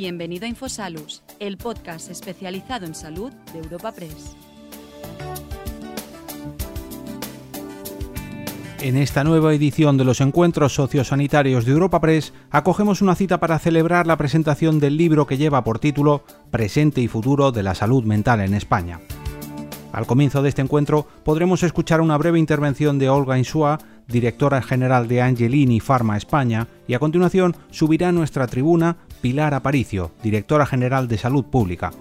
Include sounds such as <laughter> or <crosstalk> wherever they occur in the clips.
Bienvenido a Infosalus, el podcast especializado en salud de Europa Press. En esta nueva edición de los encuentros sociosanitarios de Europa Press, acogemos una cita para celebrar la presentación del libro que lleva por título Presente y futuro de la salud mental en España. Al comienzo de este encuentro podremos escuchar una breve intervención de Olga Insua, directora general de Angelini Pharma España, y a continuación subirá a nuestra tribuna Pilar Aparicio, directora general de Salud Pública.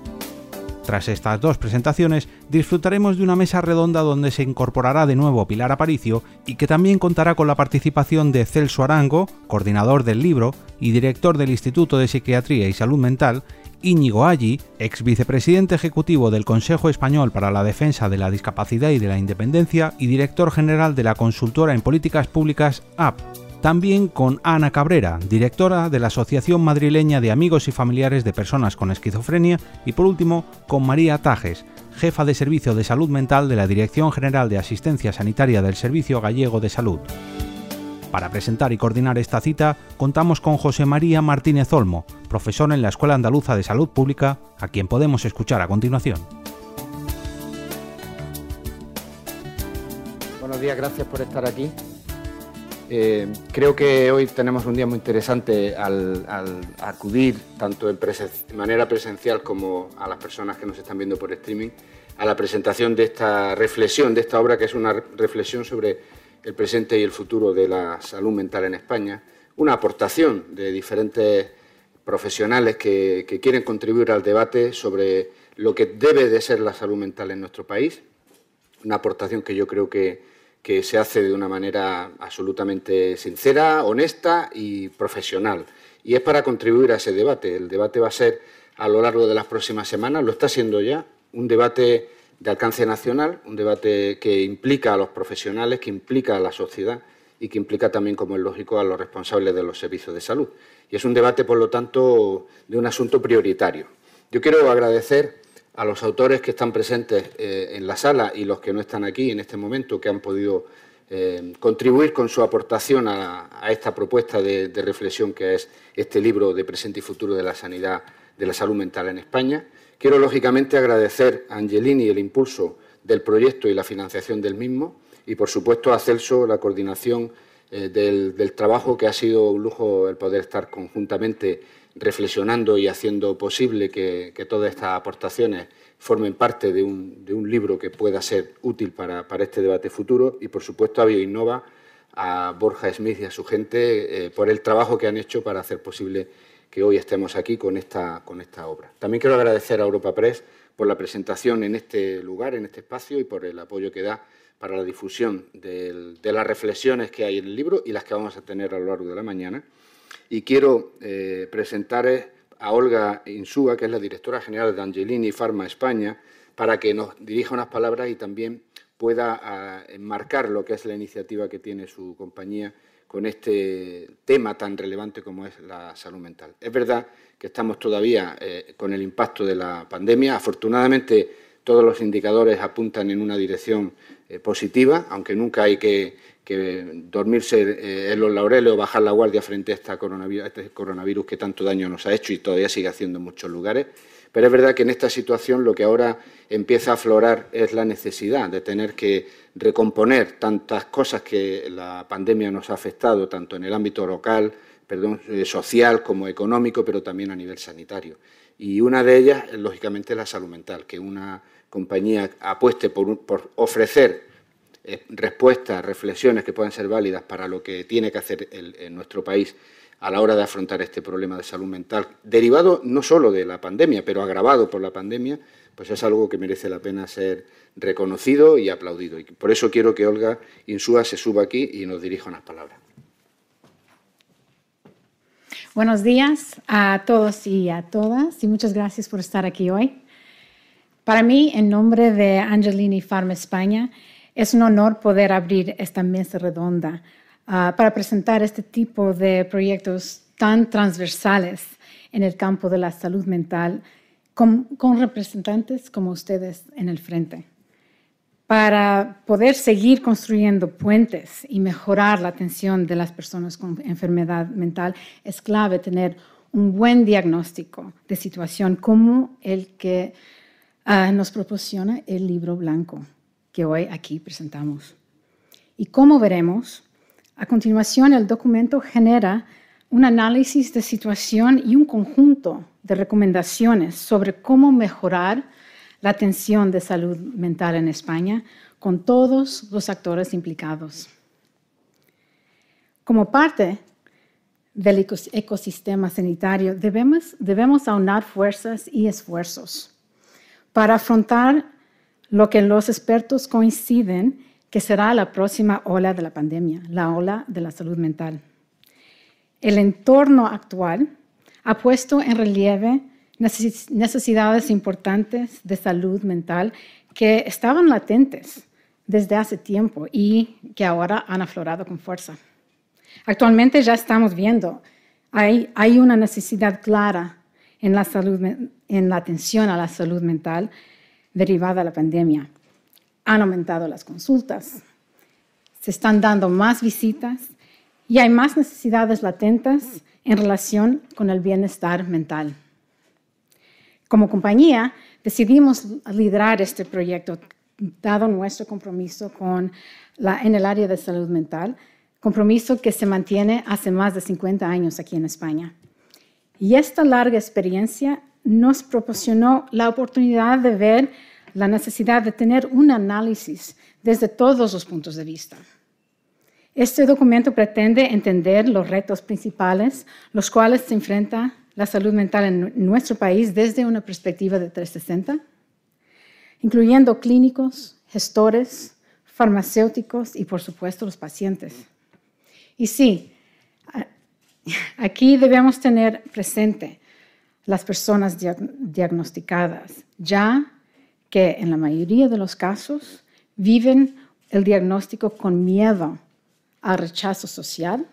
Tras estas dos presentaciones, disfrutaremos de una mesa redonda donde se incorporará de nuevo Pilar Aparicio y que también contará con la participación de Celso Arango, coordinador del libro y director del Instituto de Psiquiatría y Salud Mental, Íñigo Aggi, ex vicepresidente ejecutivo del Consejo Español para la Defensa de la Discapacidad y de la Independencia y director general de la consultora en políticas públicas AP también con Ana Cabrera, directora de la Asociación Madrileña de Amigos y Familiares de Personas con Esquizofrenia, y por último con María Tajes, jefa de Servicio de Salud Mental de la Dirección General de Asistencia Sanitaria del Servicio Gallego de Salud. Para presentar y coordinar esta cita, contamos con José María Martínez Olmo, profesor en la Escuela Andaluza de Salud Pública, a quien podemos escuchar a continuación. Buenos días, gracias por estar aquí. Eh, creo que hoy tenemos un día muy interesante al, acudir, tanto en de manera presencial como a las personas que nos están viendo por streaming, a la presentación de esta reflexión, de esta obra que es una reflexión sobre el presente y el futuro de la salud mental en España, una aportación de diferentes profesionales que, quieren contribuir al debate sobre lo que debe de ser la salud mental en nuestro país, una aportación que yo creo que se hace de una manera absolutamente sincera, honesta y profesional. Y es para contribuir a ese debate. El debate va a ser a lo largo de las próximas semanas, lo está siendo ya, un debate de alcance nacional, un debate que implica a los profesionales, que implica a la sociedad y que implica también, como es lógico, a los responsables de los servicios de salud. Y es un debate, por lo tanto, de un asunto prioritario. Yo quiero agradecer a los autores que están presentes eh, en la sala y los que no están aquí en este momento, que han podido eh, contribuir con su aportación a, esta propuesta de, reflexión que es este libro de presente y futuro de la sanidad, de la salud mental en España. Quiero, lógicamente, agradecer a Angelini el impulso del proyecto y la financiación del mismo y, por supuesto, a Celso la coordinación eh, del, trabajo, que ha sido un lujo el poder estar conjuntamente reflexionando y haciendo posible que, todas estas aportaciones formen parte de un, libro que pueda ser útil para, este debate futuro. Y, por supuesto, a BioInnova, a Borja Smith y a su gente eh, por el trabajo que han hecho para hacer posible que hoy estemos aquí con esta, con esta obra. También quiero agradecer a Europa Press por la presentación en este lugar, en este espacio y por el apoyo que da para la difusión de las reflexiones que hay en el libro y las que vamos a tener a lo largo de la mañana. Y quiero eh, presentar a Olga Insúa, que es la directora general de Angelini Pharma España, para que nos dirija unas palabras y también pueda ah, enmarcar lo que es la iniciativa que tiene su compañía con este tema tan relevante como es la salud mental. Es verdad que estamos todavía eh, con el impacto de la pandemia. Afortunadamente, todos los indicadores apuntan en una dirección eh, positiva, aunque nunca hay que, dormirse eh, en los laureles o bajar la guardia frente a, este coronavirus que tanto daño nos ha hecho y todavía sigue haciendo en muchos lugares. Pero es verdad que en esta situación lo que ahora empieza a aflorar es la necesidad de tener que recomponer tantas cosas que la pandemia nos ha afectado, tanto en el ámbito local, perdón, eh, social como económico, pero también a nivel sanitario. Y una de ellas, lógicamente, es la salud mental, que una compañía apueste por, ofrecer eh, respuestas, reflexiones que puedan ser válidas para lo que tiene que hacer nuestro país a la hora de afrontar este problema de salud mental, derivado no solo de la pandemia, pero agravado por la pandemia, pues es algo que merece la pena ser reconocido y aplaudido. Por eso quiero que Olga Insúa se suba aquí y nos dirija unas palabras. Buenos días a todos y a todas y muchas gracias por estar aquí hoy. Para mí, en nombre de Angelini Pharma España, es un honor poder abrir esta mesa redonda ah, para presentar este tipo de proyectos tan transversales en el campo de la salud mental con, representantes como ustedes en el frente. Para poder seguir construyendo puentes y mejorar la atención de las personas con enfermedad mental, es clave tener un buen diagnóstico de situación como el que ah, nos proporciona el libro blanco que hoy aquí presentamos. Y como veremos, a continuación el documento genera un análisis de situación y un conjunto de recomendaciones sobre cómo mejorar la atención de salud mental en España con todos los actores implicados. Como parte del ecosistema sanitario, debemos, debemos aunar fuerzas y esfuerzos para afrontar lo que los expertos coinciden que será la próxima ola de la pandemia, la ola de la salud mental. El entorno actual ha puesto en relieve necesidades importantes de salud mental que estaban latentes desde hace tiempo y que ahora han aflorado con fuerza. Actualmente ya estamos viendo, hay, hay una necesidad clara en la, salud, en la atención a la salud mental derivada de la pandemia. Han aumentado las consultas, se están dando más visitas y hay más necesidades latentes en relación con el bienestar mental. Como compañía, decidimos liderar este proyecto dado nuestro compromiso con en el área de salud mental, compromiso que se mantiene hace más de 50 años aquí en España. Y esta larga experiencia nos proporcionó la oportunidad de ver la necesidad de tener un análisis desde todos los puntos de vista. Este documento pretende entender los retos principales, los cuales se enfrenta la salud mental en nuestro país desde una perspectiva de 360 incluyendo clínicos, gestores, farmacéuticos y, por supuesto, los pacientes. Y sí, <laughs> aquí debemos tener presente las personas diagnosticadas, ya que en la mayoría de los casos viven el diagnóstico con miedo al rechazo social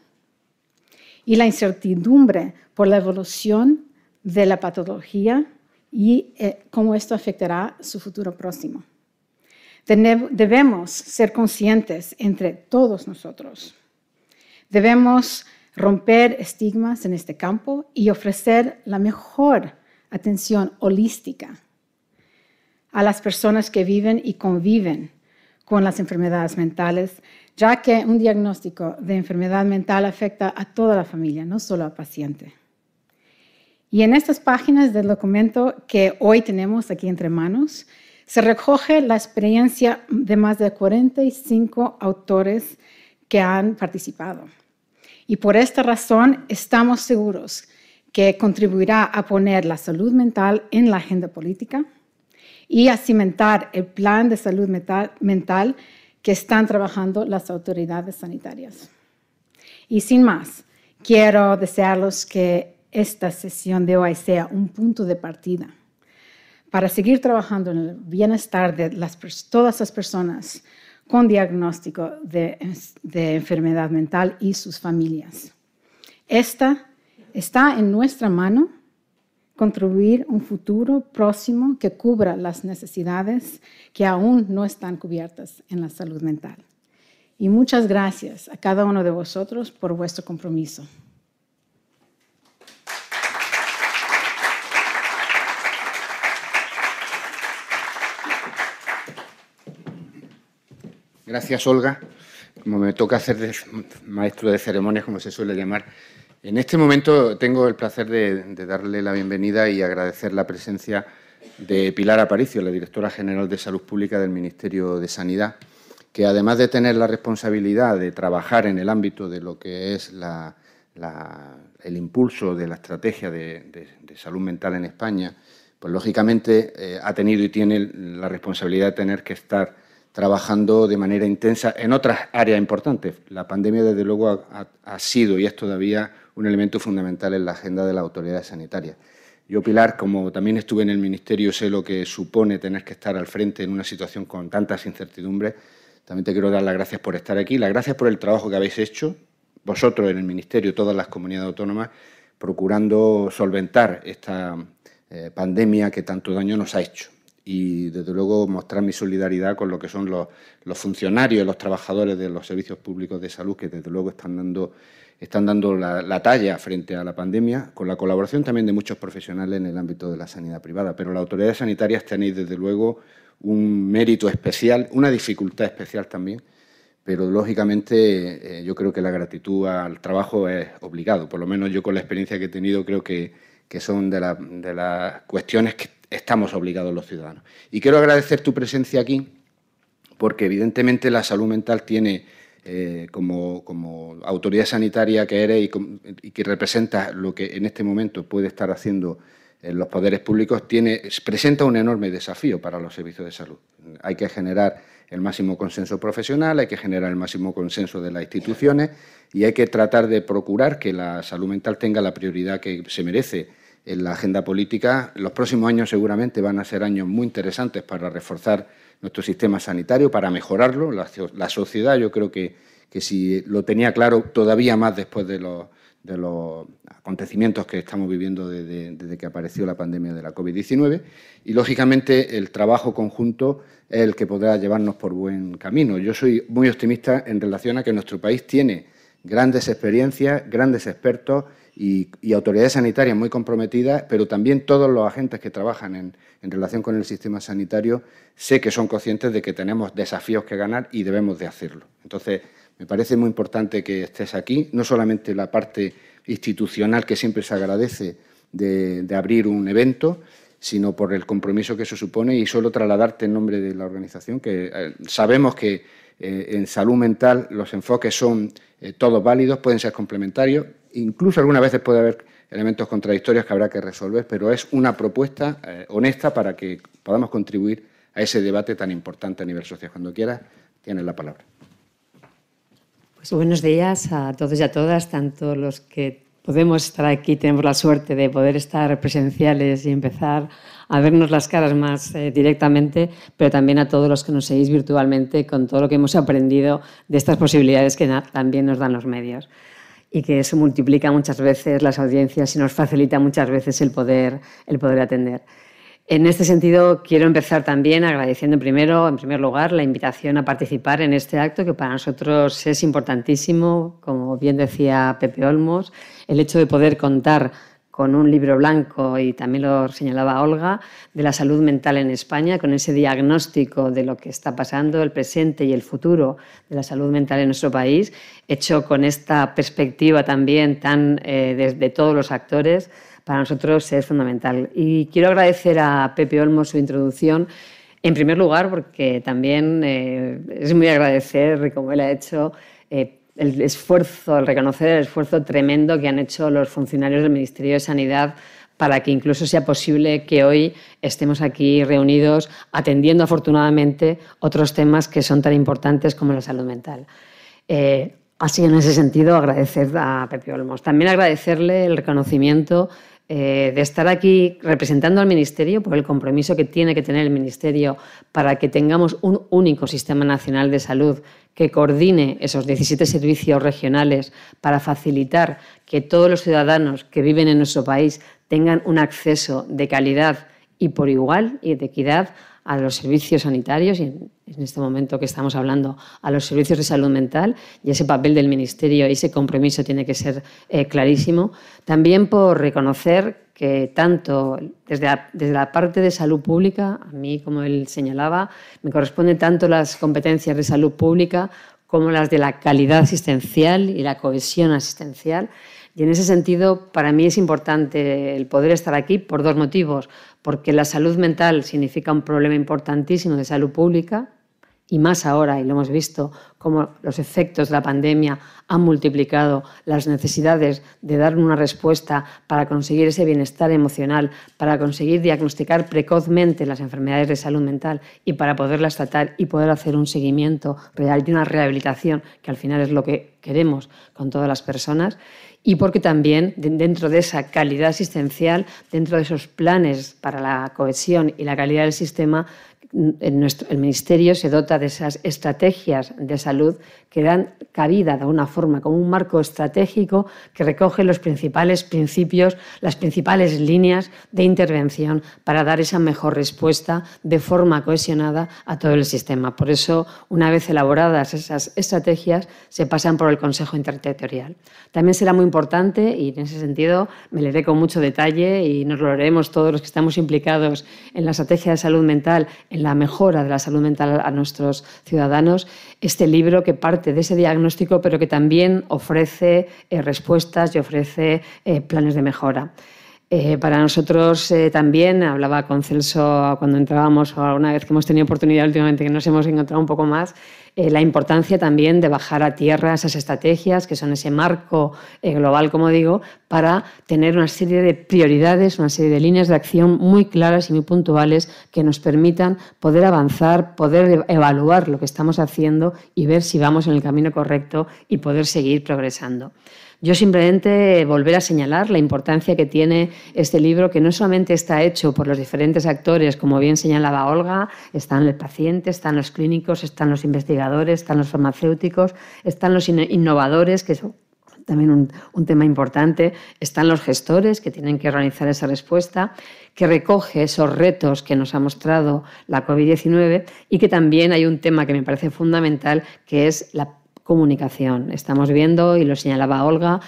y la incertidumbre por la evolución de la patología y eh, cómo esto afectará su futuro próximo. Debemos ser conscientes entre todos nosotros. Debemos romper estigmas en este campo y ofrecer la mejor atención holística a las personas que viven y conviven con las enfermedades mentales, ya que un diagnóstico de enfermedad mental afecta a toda la familia, no solo al paciente. Y en estas páginas del documento que hoy tenemos aquí entre manos, se recoge la experiencia de más de 45 autores que han participado. Y por esta razón estamos seguros que contribuirá a poner la salud mental en la agenda política y a cimentar el plan de salud mental que están trabajando las autoridades sanitarias. Y sin más, quiero desearlos que esta sesión de hoy sea un punto de partida para seguir trabajando en el bienestar de todas las personas con diagnóstico de, enfermedad mental y sus familias. Esta está en nuestra mano contribuir un futuro próximo que cubra las necesidades que aún no están cubiertas en la salud mental. Y muchas gracias a cada uno de vosotros por vuestro compromiso. Gracias, Olga. Como me toca hacer de maestro de ceremonias, como se suele llamar, en este momento tengo el placer de, darle la bienvenida y agradecer la presencia de Pilar Aparicio, la directora general de Salud Pública del Ministerio de Sanidad, que además de tener la responsabilidad de trabajar en el ámbito de lo que es el impulso de la estrategia de, salud mental en España, pues lógicamente eh, ha tenido y tiene la responsabilidad de tener que estar trabajando de manera intensa en otras áreas importantes. La pandemia, desde luego, ha, sido y es todavía un elemento fundamental en la agenda de las autoridades sanitarias. Yo, Pilar, como también estuve en el Ministerio, sé lo que supone tener que estar al frente en una situación con tantas incertidumbres. También te quiero dar las gracias por estar aquí, las gracias por el trabajo que habéis hecho, vosotros en el Ministerio, todas las comunidades autónomas, procurando solventar esta eh, pandemia que tanto daño nos ha hecho y desde luego mostrar mi solidaridad con lo que son los, los funcionarios, los trabajadores de los servicios públicos de salud que desde luego están dando están dando la, talla frente a la pandemia, con la colaboración también de muchos profesionales en el ámbito de la sanidad privada. Pero las autoridades sanitarias tenéis, desde luego, un mérito especial, una dificultad especial también, pero lógicamente eh, yo creo que la gratitud al trabajo es obligado, por lo menos yo con la experiencia que he tenido creo que, que son de, de las cuestiones que estamos obligados los ciudadanos. Y quiero agradecer tu presencia aquí, porque evidentemente la salud mental tiene eh, como, autoridad sanitaria que eres y, que representa lo que en este momento puede estar haciendo en los poderes públicos, tiene, presenta un enorme desafío para los servicios de salud. Hay que generar el máximo consenso profesional, hay que generar el máximo consenso de las instituciones y hay que tratar de procurar que la salud mental tenga la prioridad que se merece en la agenda política. Los próximos años seguramente van a ser años muy interesantes para reforzar nuestro sistema sanitario, para mejorarlo. La, sociedad yo creo que, que, si lo tenía claro todavía más después de los, de los acontecimientos que estamos viviendo desde, que apareció la pandemia de la COVID-19 y, lógicamente, el trabajo conjunto es el que podrá llevarnos por buen camino. Yo soy muy optimista en relación a que nuestro país tiene grandes experiencias, grandes expertos y, autoridades sanitarias muy comprometidas, pero también todos los agentes que trabajan en, relación con el sistema sanitario sé que son conscientes de que tenemos desafíos que ganar y debemos de hacerlo. Entonces, me parece muy importante que estés aquí, no solamente la parte institucional que siempre se agradece de, abrir un evento, sino por el compromiso que eso supone y solo trasladarte en nombre de la organización que eh, sabemos que eh, en salud mental los enfoques son eh, todos válidos, pueden ser complementarios incluso algunas veces puede haber elementos contradictorios que habrá que resolver, pero es una propuesta honesta para que podamos contribuir a ese debate tan importante a nivel social. Cuando quieras, tienes la palabra. Pues buenos días a todos y a todas, tanto los que podemos estar aquí, tenemos la suerte de poder estar presenciales y empezar a vernos las caras más eh, directamente, pero también a todos los que nos seguís virtualmente con todo lo que hemos aprendido de estas posibilidades que también nos dan los medios y que eso multiplica muchas veces las audiencias y nos facilita muchas veces el poder, el poder atender. En este sentido, quiero empezar también agradeciendo primero, en primer lugar, la invitación a participar en este acto que para nosotros es importantísimo, como bien decía Pepe Olmos, el hecho de poder contar con un libro blanco, y también lo señalaba Olga, de la salud mental en España, con ese diagnóstico de lo que está pasando, el presente y el futuro de la salud mental en nuestro país, hecho con esta perspectiva también tan eh, de, todos los actores, para nosotros es fundamental. Y quiero agradecer a Pepe Olmo su introducción. En primer lugar, porque también eh, es muy agradecer, como él ha hecho, eh, el esfuerzo, el reconocer el esfuerzo tremendo que han hecho los funcionarios del Ministerio de Sanidad para que incluso sea posible que hoy estemos aquí reunidos atendiendo afortunadamente otros temas que son tan importantes como la salud mental. Eh, así, en ese sentido, agradecer a Pepe Olmos. También agradecerle el reconocimiento eh, de estar aquí representando al Ministerio por el compromiso que tiene que tener el Ministerio para que tengamos un único sistema nacional de salud que coordine esos 17 servicios regionales para facilitar que todos los ciudadanos que viven en nuestro país tengan un acceso de calidad y por igual y de equidad a los servicios sanitarios y en, este momento que estamos hablando a los servicios de salud mental y ese papel del Ministerio y ese compromiso tiene que ser eh, clarísimo. También por reconocer que tanto desde desde la, parte de salud pública, a mí como él señalaba, me corresponden tanto las competencias de salud pública como las de la calidad asistencial y la cohesión asistencial. Y en ese sentido, para mí es importante el poder estar aquí por dos motivos. Porque la salud mental significa un problema importantísimo de salud pública y más ahora, y lo hemos visto, como los efectos de la pandemia han multiplicado las necesidades de dar una respuesta para conseguir ese bienestar emocional, para conseguir diagnosticar precozmente las enfermedades de salud mental y para poderlas tratar y poder hacer un seguimiento real y una rehabilitación, que al final es lo que queremos con todas las personas y porque también dentro de esa calidad asistencial, dentro de esos planes para la cohesión y la calidad del sistema, en nuestro, el Ministerio se dota de esas estrategias de salud que dan cabida de alguna forma como un marco estratégico que recoge los principales principios, las principales líneas de intervención para dar esa mejor respuesta de forma cohesionada a todo el sistema. Por eso, una vez elaboradas esas estrategias, se pasan por el Consejo Interterritorial. También será muy importante, y en ese sentido me leeré con mucho detalle y nos lo leeremos todos los que estamos implicados en la estrategia de salud mental, en la mejora de la salud mental a nuestros ciudadanos, este libro que parte de ese diagnóstico, pero que también ofrece eh, respuestas y ofrece eh, planes de mejora. Eh, para nosotros también, hablaba con Celso cuando entrábamos o alguna vez que hemos tenido oportunidad últimamente que nos hemos encontrado un poco más, eh, la importancia también de bajar a tierra esas estrategias, que son ese marco eh, global, como digo, para tener una serie de prioridades, una serie de líneas de acción muy claras y muy puntuales que nos permitan poder avanzar, poder evaluar lo que estamos haciendo y ver si vamos en el camino correcto y poder seguir progresando. Yo simplemente volver a señalar la importancia que tiene este libro, que no solamente está hecho por los diferentes actores, como bien señalaba Olga, están el paciente, están los clínicos, están los investigadores, están los farmacéuticos, están los innovadores, que es también un, un tema importante, están los gestores que tienen que organizar esa respuesta que recoge esos retos que nos ha mostrado la COVID-19 y que también hay un tema que me parece fundamental, que es la comunicación. Estamos viendo, y lo señalaba Olga,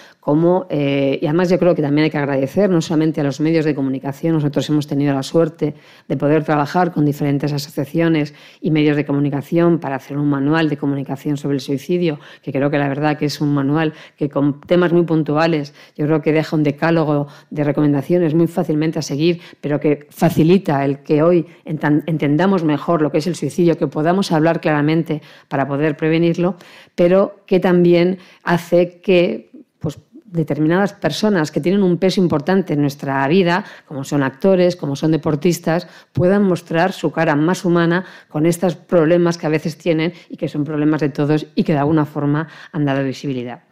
eh, y además yo creo que también hay que agradecer no solamente a los medios de comunicación, nosotros hemos tenido la suerte de poder trabajar con diferentes asociaciones y medios de comunicación para hacer un manual de comunicación sobre el suicidio, que creo que la verdad que es un manual que con temas muy puntuales yo creo que deja un decálogo de recomendaciones muy fácilmente a seguir, pero que facilita el que hoy entendamos mejor lo que es el suicidio, que podamos hablar claramente para poder prevenirlo pero que también hace que determinadas personas que tienen un peso importante en nuestra vida, como son actores, como son deportistas, puedan mostrar su cara más humana con estos problemas que a veces tienen y que son problemas de todos y que de alguna forma han dado visibilidad.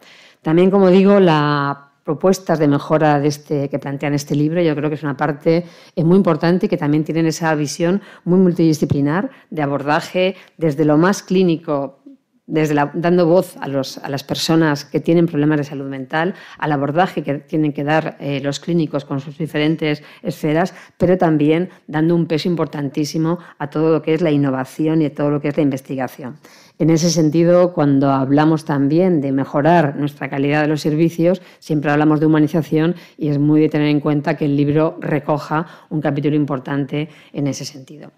También, como digo, las propuestas de mejora este, que plantean este libro, yo creo que es una parte eh, muy importante y que también tienen esa visión muy multidisciplinar de abordaje desde lo más clínico desde dando voz a, las personas que tienen problemas de salud mental, al abordaje que tienen que dar eh, los clínicos con sus diferentes esferas, pero también dando un peso importantísimo a todo lo que es la innovación y a todo lo que es la investigación. En ese sentido, cuando hablamos también de mejorar nuestra calidad de los servicios, siempre hablamos de humanización y es muy de tener en cuenta que el libro recoja un capítulo importante en ese sentido.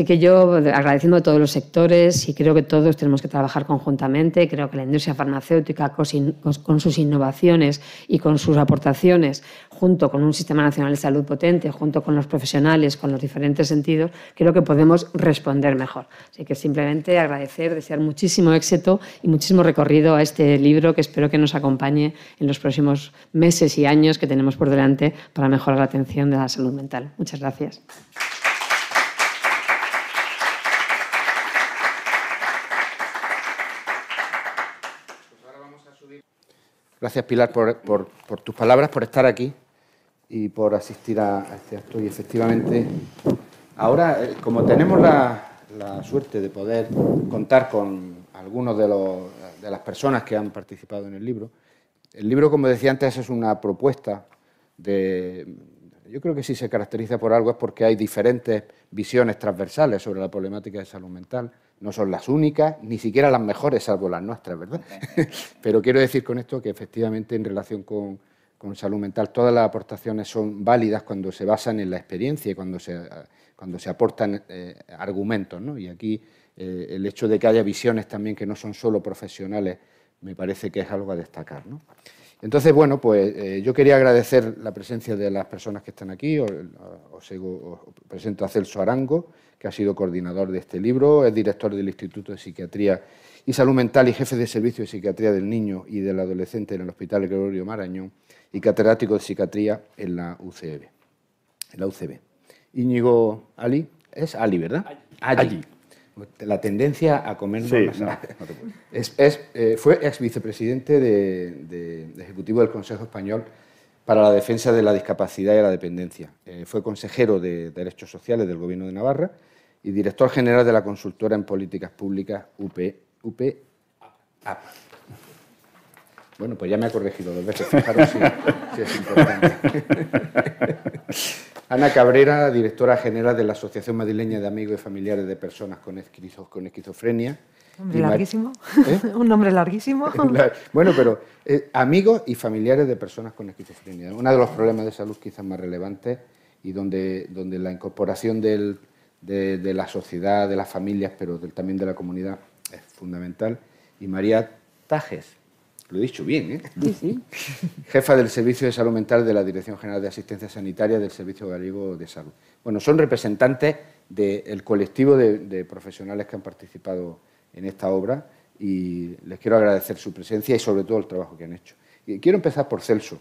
Así que yo agradeciendo a todos los sectores y creo que todos tenemos que trabajar conjuntamente. Creo que la industria farmacéutica con sus innovaciones y con sus aportaciones, junto con un sistema nacional de salud potente, junto con los profesionales, con los diferentes sentidos, creo que podemos responder mejor. Así que simplemente agradecer, desear muchísimo éxito y muchísimo recorrido a este libro que espero que nos acompañe en los próximos meses y años que tenemos por delante para mejorar la atención de la salud mental. Muchas gracias. Gracias, Pilar, por, tus palabras, por estar aquí y por asistir a, este acto. Y efectivamente, ahora, eh, como tenemos la, suerte de poder contar con algunos de, de las personas que han participado en el libro, el libro, como decía antes, es una propuesta de... Yo creo que si se caracteriza por algo es porque hay diferentes visiones transversales sobre la problemática de salud mental no son las únicas, ni siquiera las mejores, salvo las nuestras, ¿verdad? <laughs> Pero quiero decir con esto que efectivamente en relación con, salud mental todas las aportaciones son válidas cuando se basan en la experiencia y cuando se, cuando se aportan eh, argumentos. ¿no? Y aquí eh, el hecho de que haya visiones también que no son solo profesionales me parece que es algo a destacar. ¿no? Entonces, bueno, pues eh, yo quería agradecer la presencia de las personas que están aquí. Os, presento a Celso Arango, que ha sido coordinador de este libro, es director del Instituto de Psiquiatría y Salud Mental y jefe de Servicio de Psiquiatría del Niño y del Adolescente en el Hospital Gregorio Marañón y catedrático de Psiquiatría en la UCB. En la UCB. Íñigo Ali, es Ali, ¿verdad? Ali. La tendencia a comer es, eh, fue ex vicepresidente de, Ejecutivo del Consejo Español para la Defensa de la Discapacidad y la Dependencia. Eh, fue consejero de Derechos Sociales del Gobierno de Navarra y director general de la consultora en políticas públicas UP, UP Bueno, pues ya me ha corregido dos veces, fijaros si, si es importante. <laughs> Ana Cabrera, directora general de la Asociación Madrileña de Amigos y Familiares de Personas con, Esquizofrenia. <laughs> Un nombre larguísimo. ¿Eh? Un nombre larguísimo. bueno, pero eh, amigos y familiares de personas con esquizofrenia. Uno de los problemas de salud quizás más relevantes y donde, donde la incorporación de, la sociedad, de las familias, pero también de la comunidad es fundamental. Y María Tajes, lo he dicho bien, ¿eh? Sí, sí. Jefa del Servicio de Salud Mental de la Dirección General de Asistencia Sanitaria del Servicio Gallego de Salud. Bueno, son representantes del colectivo de, profesionales que han participado en esta obra y les quiero agradecer su presencia y sobre todo el trabajo que han hecho. Y quiero empezar por Celso,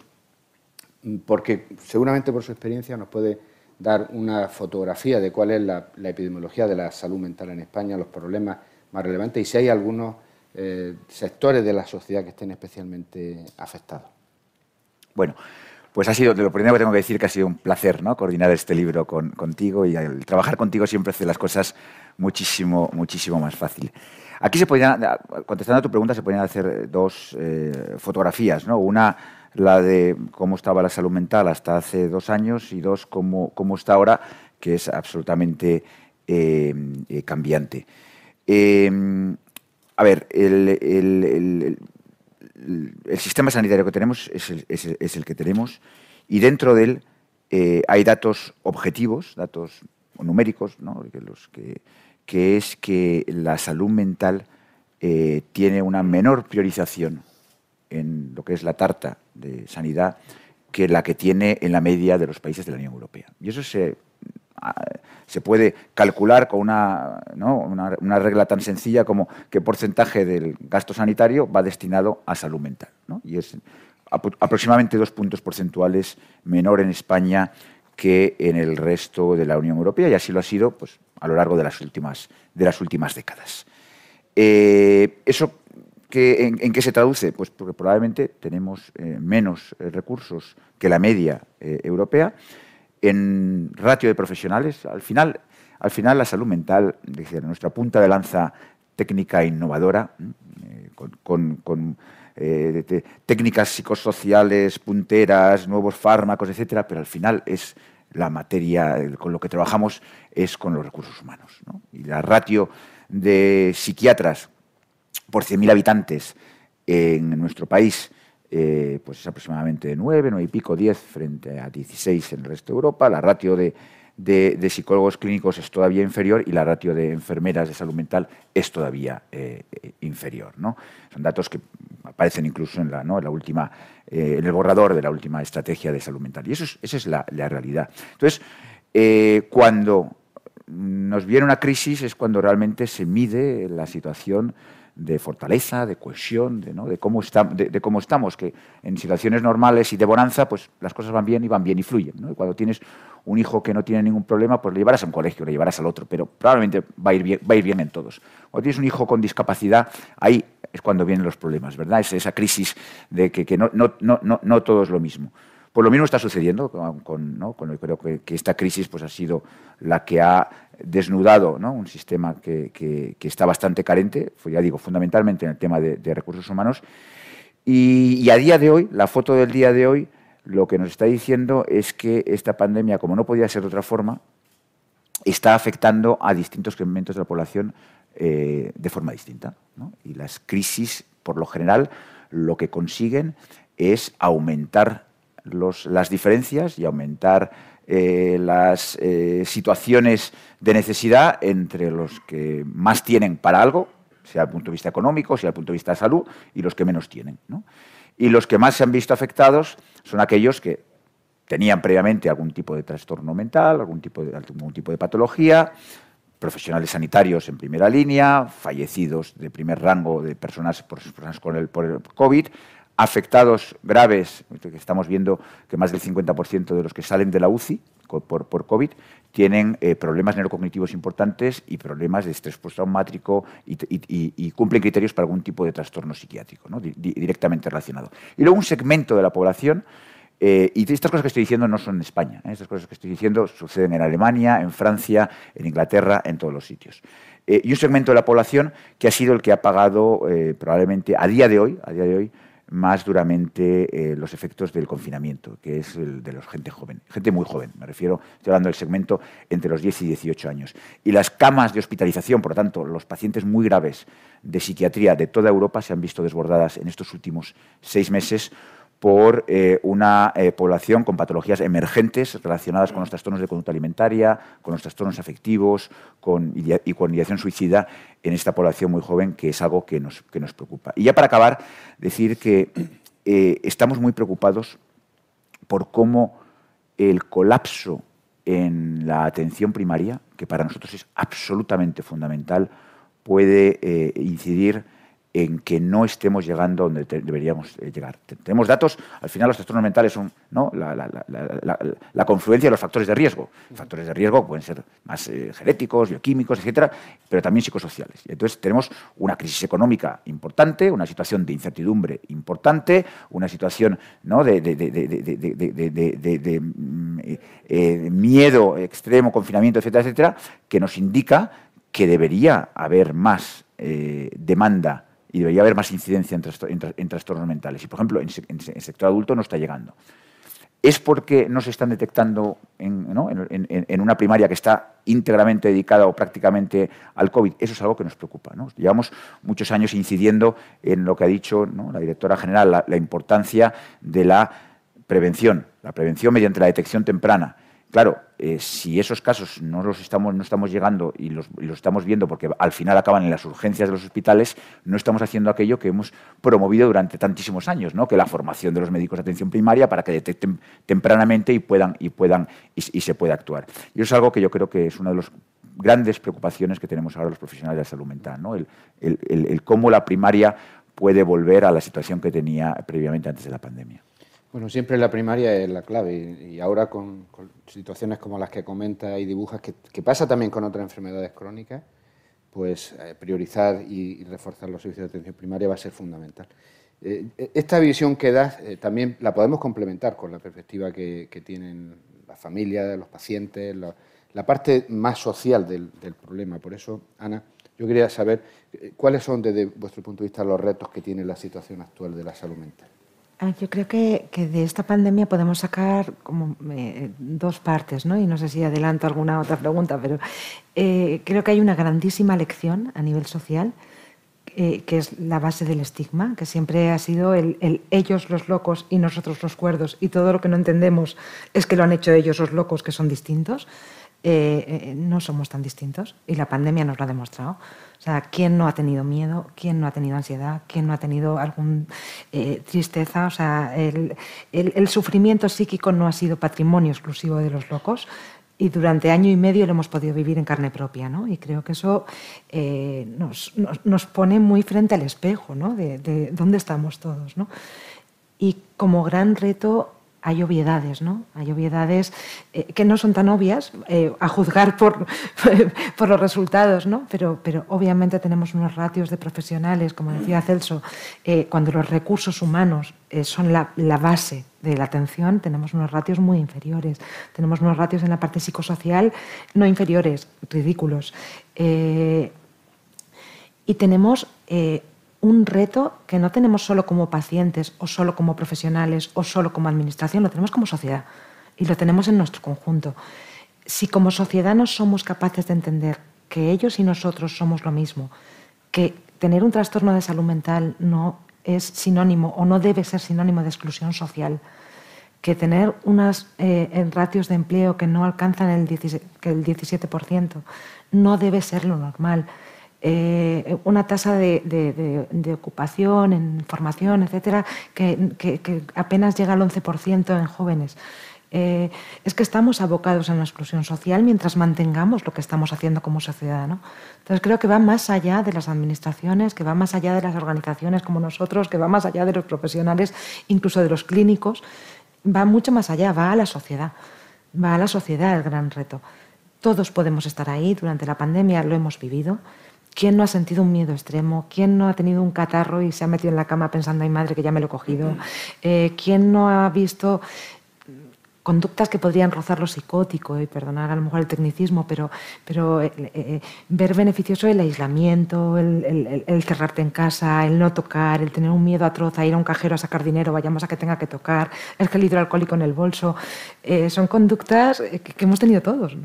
porque seguramente por su experiencia nos puede dar una fotografía de cuál es la, la epidemiología de la salud mental en España, los problemas más relevantes y si hay algunos eh, sectores de la sociedad que estén especialmente afectados. Bueno, pues ha sido, lo primero que tengo que decir que ha sido un placer coordinar este libro contigo y el trabajar contigo siempre hace las cosas muchísimo, muchísimo más fácil. Aquí se podían, contestando a tu pregunta, se podían hacer dos eh, fotografías, ¿no? Una, la de cómo estaba la salud mental hasta hace dos años y dos, cómo, cómo está ahora, que es absolutamente eh, cambiante. A ver, el, sistema sanitario que tenemos es el, que tenemos y dentro de él eh, hay datos objetivos, datos numéricos, ¿no? que, es que la salud mental eh, tiene una menor priorización en lo que es la tarta de sanidad que la que tiene en la media de los países de la Unión Europea. Y eso se se puede calcular con una, una, regla tan sencilla como qué porcentaje del gasto sanitario va destinado a salud mental. Y es aproximadamente dos puntos porcentuales menor en España que en el resto de la Unión Europea y así lo ha sido pues, a lo largo de las últimas, de las últimas décadas. Eh, ¿Eso en, qué se traduce? Pues porque probablemente tenemos eh, menos eh, recursos que la media europea en ratio de profesionales. Al final, al final la salud mental, nuestra punta de lanza técnica e innovadora, eh, con, eh, técnicas psicosociales punteras, nuevos fármacos, etcétera, pero al final es la materia con lo que trabajamos es con los recursos humanos. Y la ratio de psiquiatras por 100.000 habitantes en nuestro país eh, pues es aproximadamente 9, 9 y pico, 10 frente a 16 en el resto de Europa. La ratio de, psicólogos clínicos es todavía inferior y la ratio de enfermeras de salud mental es todavía eh, inferior. ¿no? Son datos que aparecen incluso en, la, ¿no? la última, eh, en el borrador de la última estrategia de salud mental. Y eso esa es la, la, realidad. Entonces, cuando nos viene una crisis es cuando realmente se mide la situación de fortaleza, de cohesión, de, ¿no? de, cómo de, cómo estamos, que en situaciones normales y de bonanza, pues las cosas van bien y van bien y fluyen. Y cuando tienes un hijo que no tiene ningún problema, pues le llevarás a un colegio, le llevarás al otro, pero probablemente va a ir bien, va a ir bien en todos. Cuando tienes un hijo con discapacidad, ahí es cuando vienen los problemas, ¿verdad? Es esa crisis de que, que no, no, no, no todo es lo mismo. Pues lo mismo está sucediendo con, con creo que, esta crisis pues, ha sido la que ha desnudado un sistema que, está bastante carente, pues ya digo, fundamentalmente en el tema de, recursos humanos. Y, a día de hoy, la foto del día de hoy, lo que nos está diciendo es que esta pandemia, como no podía ser de otra forma, está afectando a distintos segmentos de la población eh, de forma distinta. Y las crisis, por lo general, lo que consiguen es aumentar las diferencias y aumentar eh, las eh, situaciones de necesidad entre los que más tienen para algo, sea el punto de vista económico, sea el punto de vista de salud, y los que menos tienen. Y los que más se han visto afectados son aquellos que tenían previamente algún tipo de trastorno mental, algún tipo de, algún tipo de patología, profesionales sanitarios en primera línea, fallecidos de primer rango de personas, personas con el, por el COVID, afectados graves, estamos viendo que más del 50% de los que salen de la UCI por, por COVID tienen eh, problemas neurocognitivos importantes y problemas de estrés postraumático y, y, cumplen criterios para algún tipo de trastorno psiquiátrico, directamente relacionado. Y luego un segmento de la población Eh, y estas cosas que estoy diciendo no son en España. ¿eh? Estas cosas que estoy diciendo suceden en Alemania, en Francia, en Inglaterra, en todos los sitios. Eh, y un segmento de la población que ha sido el que ha pagado probablemente a día de hoy, a día de hoy más duramente los efectos del confinamiento, que es el de la gente joven, gente muy joven, me refiero, estoy hablando del segmento entre los 10 y 18 años. Y las camas de hospitalización, por lo tanto, los pacientes muy graves de psiquiatría de toda Europa se han visto desbordadas en estos últimos seis meses por eh, una eh, población con patologías emergentes relacionadas con los trastornos de conducta alimentaria, con los trastornos afectivos con, y con ideación suicida en esta población muy joven, que es algo que nos, que nos preocupa. Y ya para acabar, decir que eh, estamos muy preocupados por cómo el colapso en la atención primaria, que para nosotros es absolutamente fundamental, puede incidir en que no estemos llegando donde deberíamos eh, llegar. Tenemos datos, al final los trastornos mentales son la, confluencia de los factores de riesgo. Factores de riesgo pueden ser más eh, genéticos, bioquímicos, etcétera, pero también psicosociales. Entonces tenemos una crisis económica importante, una situación de incertidumbre importante, una situación de, miedo extremo, confinamiento, etcétera, etcétera, que nos indica que debería haber más eh, demanda y debería haber más incidencia en, trastornos mentales. Y, por ejemplo, en, el sector adulto no está llegando. ¿Es porque no se están detectando en, una primaria que está íntegramente dedicada o prácticamente al COVID? Eso es algo que nos preocupa. Llevamos muchos años incidiendo en lo que ha dicho la directora general, la importancia de la prevención, la prevención mediante la detección temprana Claro, eh, si esos casos no los estamos, no estamos llegando y los, estamos viendo porque al final acaban en las urgencias de los hospitales, no estamos haciendo aquello que hemos promovido durante tantísimos años, ¿no? que la formación de los médicos de atención primaria para que detecten tempranamente y puedan y puedan y, se pueda actuar. Y eso es algo que yo creo que es una de las grandes preocupaciones que tenemos ahora los profesionales de la salud mental, ¿no? el cómo la primaria puede volver a la situación que tenía previamente antes de la pandemia. Bueno, siempre la primaria es la clave y ahora con, situaciones como las que comenta y dibujas, que, pasa también con otras enfermedades crónicas, pues eh, priorizar y, reforzar los servicios de atención primaria va a ser fundamental. Eh, esta visión que das eh, también la podemos complementar con la perspectiva que, tienen las familias, los pacientes, la, parte más social del problema. Por eso, Ana, yo quería saber cuáles son desde vuestro punto de vista los retos que tiene la situación actual de la salud mental. Ah, yo creo que, de esta pandemia podemos sacar como eh, dos partes, ¿no? Y no sé si adelanto alguna otra pregunta, pero eh, creo que hay una grandísima lección a nivel social, eh, que es la base del estigma, que siempre ha sido el, ellos los locos y nosotros los cuerdos, y todo lo que no entendemos es que lo han hecho ellos los locos, que son distintos. No somos tan distintos, y la pandemia nos lo ha demostrado. O sea, ¿quién no ha tenido miedo? ¿Quién no ha tenido ansiedad? ¿Quién no ha tenido alguna eh, tristeza? O sea, el, sufrimiento psíquico no ha sido patrimonio exclusivo de los locos y durante año y medio lo hemos podido vivir en carne propia, ¿no? Y creo que eso eh, nos, pone muy frente al espejo, ¿no? De, de dónde estamos todos, ¿no? Y como gran reto hay obviedades, ¿no? Hay obviedades eh, que no son tan obvias eh, a juzgar <laughs> por, los resultados, ¿no? Pero, pero obviamente tenemos unos ratios de profesionales, como decía Celso, eh, cuando los recursos humanos son la, base de la atención, tenemos unos ratios muy inferiores. Tenemos unos ratios en la parte psicosocial no inferiores, ridículos. y tenemos un reto que no tenemos solo como pacientes o solo como profesionales o solo como administración, lo tenemos como sociedad y lo tenemos en nuestro conjunto. Si como sociedad no somos capaces de entender que ellos y nosotros somos lo mismo, que tener un trastorno de salud mental no es sinónimo o no debe ser sinónimo de exclusión social, que tener unos eh, ratios de empleo que no alcanzan el, el 17% no debe ser lo normal, eh, una tasa de, ocupación, en formación, etcétera, que, apenas llega al 11% en jóvenes. Eh, es que estamos abocados a una exclusión social mientras mantengamos lo que estamos haciendo como sociedad. Entonces creo que va más allá de las administraciones, que va más allá de las organizaciones como nosotros, que va más allá de los profesionales, incluso de los clínicos, va mucho más allá, va a la sociedad, va a la sociedad el gran reto. Todos podemos estar ahí durante la pandemia, lo hemos vivido ¿Quién no ha sentido un miedo extremo? ¿Quién no ha tenido un catarro y se ha metido en la cama pensando, ay madre, que ya me lo he cogido? Eh, ¿Quién no ha visto conductas que podrían rozar lo psicótico, y perdonar a lo mejor el tecnicismo, pero, pero eh, eh, ver beneficioso el aislamiento, el, cerrarte en casa, el no tocar, el tener un miedo atroz a ir a un cajero a sacar dinero, vayamos a que tenga que tocar, el gel hidroalcohólico en el bolso, eh, son conductas que, hemos tenido todos.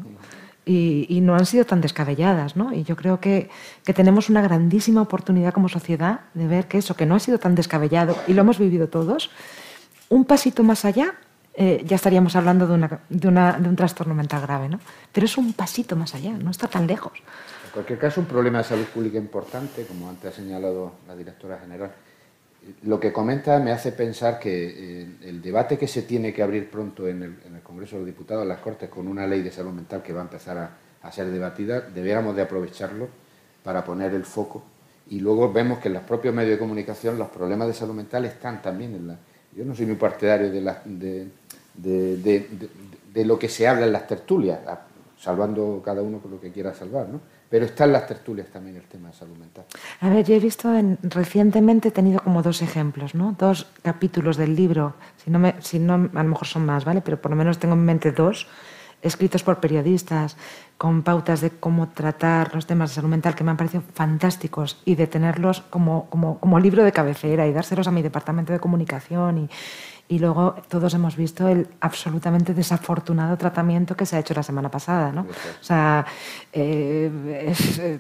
Y, no han sido tan descabelladas. ¿no? Y yo creo que, que, tenemos una grandísima oportunidad como sociedad de ver que eso, que no ha sido tan descabellado y lo hemos vivido todos, un pasito más allá eh, ya estaríamos hablando de, un trastorno mental grave, ¿no? Pero es un pasito más allá, no está tan lejos. En cualquier caso, un problema de salud pública importante, como antes ha señalado la directora general. Lo que comenta me hace pensar que eh, el debate que se tiene que abrir pronto en el, Congreso de los Diputados, en las Cortes, con una ley de salud mental que va a empezar a, ser debatida, deberíamos de aprovecharlo para poner el foco. Y luego vemos que en los propios medios de comunicación los problemas de salud mental están también en la... Yo no soy muy partidario de, la, de, de, lo que se habla en las tertulias, salvando cada uno por lo que quiera salvar, ¿no? Pero está en las tertulias también el tema de salud mental. A ver, yo he visto en, recientemente he tenido como dos ejemplos, ¿no? Dos capítulos del libro, si no, me, si no a lo mejor son más, ¿vale? Pero por lo menos tengo en mente dos, escritos por periodistas, con pautas de cómo tratar los temas de salud mental que me han parecido fantásticos y de tenerlos como, como, como libro de cabecera y dárselos a mi departamento de comunicación y, y luego todos hemos visto el absolutamente desafortunado tratamiento que se ha hecho la semana pasada, ¿no? O sea, eh, eh,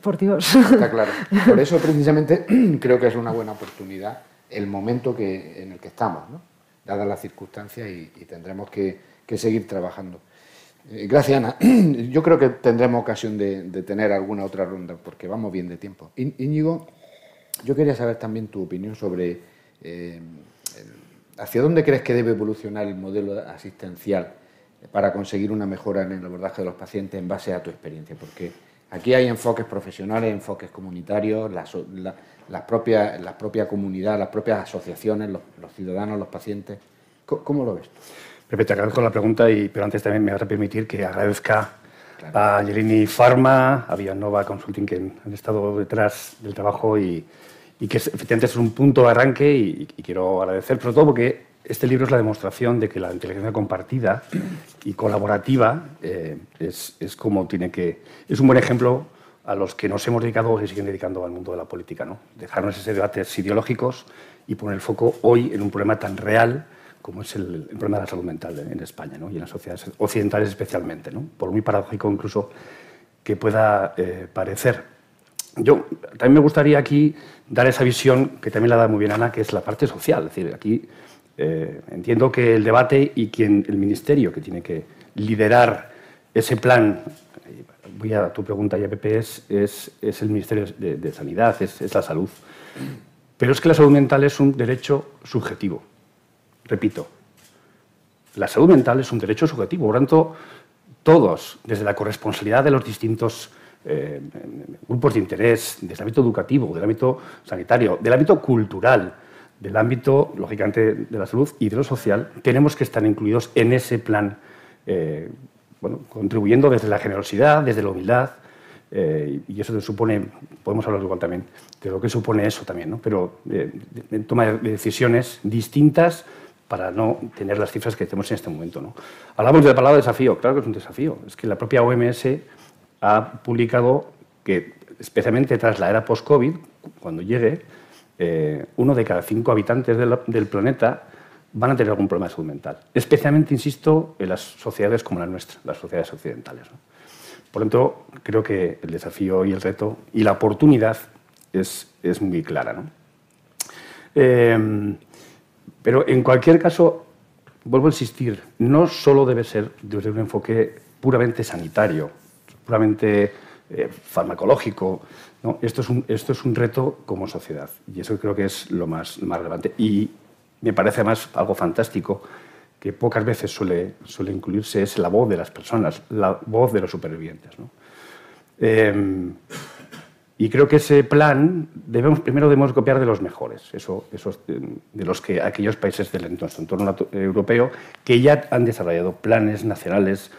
por Dios. Está claro. Por eso <laughs> precisamente <clears throat> creo que es una buena oportunidad el momento que, en el que estamos, ¿no? dadas las circunstancias y, tendremos que, seguir trabajando. Eh, gracias, Ana. <clears throat> Yo creo que tendremos ocasión de, tener alguna otra ronda porque vamos bien de tiempo. Íñigo, yo quería saber también tu opinión sobre ¿Hacia dónde crees que debe evolucionar el modelo asistencial para conseguir una mejora en el abordaje de los pacientes en base a tu experiencia? Porque aquí hay enfoques profesionales, enfoques comunitarios, la, las propias, la propia comunidad, las propias asociaciones, los, ciudadanos, los pacientes. ¿Cómo, lo ves? Pepe, te agradezco la pregunta, y, pero antes también me vas a permitir que agradezca a Angelini Pharma, a Villanova Consulting, que han estado detrás del trabajo y, y que efectivamente es un punto de arranque y, quiero agradecer, sobre todo porque este libro es la demostración de que la inteligencia compartida y colaborativa eh, es, es, como tiene que... Es un buen ejemplo a los que nos hemos dedicado y siguen dedicando al mundo de la política. ¿no? Dejarnos ese debates ideológicos y poner el foco hoy en un problema tan real como es el, problema de la salud mental en España ¿no? y en las sociedades occidentales especialmente, ¿no? por muy paradójico incluso que pueda eh, parecer. Yo también me gustaría aquí dar esa visión que también la da muy bien Ana, que es la parte social. Es decir, aquí eh, entiendo que el debate y quien el ministerio que tiene que liderar ese plan, voy a tu pregunta ya, Pepe, es, es, el Ministerio de, Sanidad, es, es la salud. Pero es que la salud mental es un derecho subjetivo. Repito, la salud mental es un derecho subjetivo. Por lo tanto, todos, desde la corresponsabilidad de los distintos eh, grupos de interés, desde el ámbito educativo, del ámbito sanitario, del ámbito cultural, del ámbito, lógicamente, de la salud y de lo social, tenemos que estar incluidos en ese plan, eh, bueno, contribuyendo desde la generosidad, desde la humildad, eh, y eso supone, podemos hablar igual también, de lo que supone eso también, ¿no? pero de, toma de decisiones distintas para no tener las cifras que tenemos en este momento. ¿no? Hablamos de la palabra desafío, claro que es un desafío, es que la propia OMS ha publicado que, especialmente tras la era post-COVID, cuando llegue, eh, uno de cada cinco habitantes del, planeta van a tener algún problema de salud mental. Especialmente, insisto, en las sociedades como la nuestra, las sociedades occidentales. Por lo tanto, creo que el desafío y el reto y la oportunidad es, es muy clara. ¿no? Eh, pero en cualquier caso, vuelvo a insistir, no solo debe ser desde un enfoque puramente sanitario eh, farmacológico. Esto, es un, esto es un reto como sociedad y eso creo que es lo más, más relevante. Y me parece además algo fantástico que pocas veces suele, suele incluirse, es la voz de las personas, la voz de los supervivientes. Em, y creo que ese plan debemos, primero debemos copiar de los mejores, eso, de los que aquellos países del entorno europeo que ya han desarrollado planes nacionales,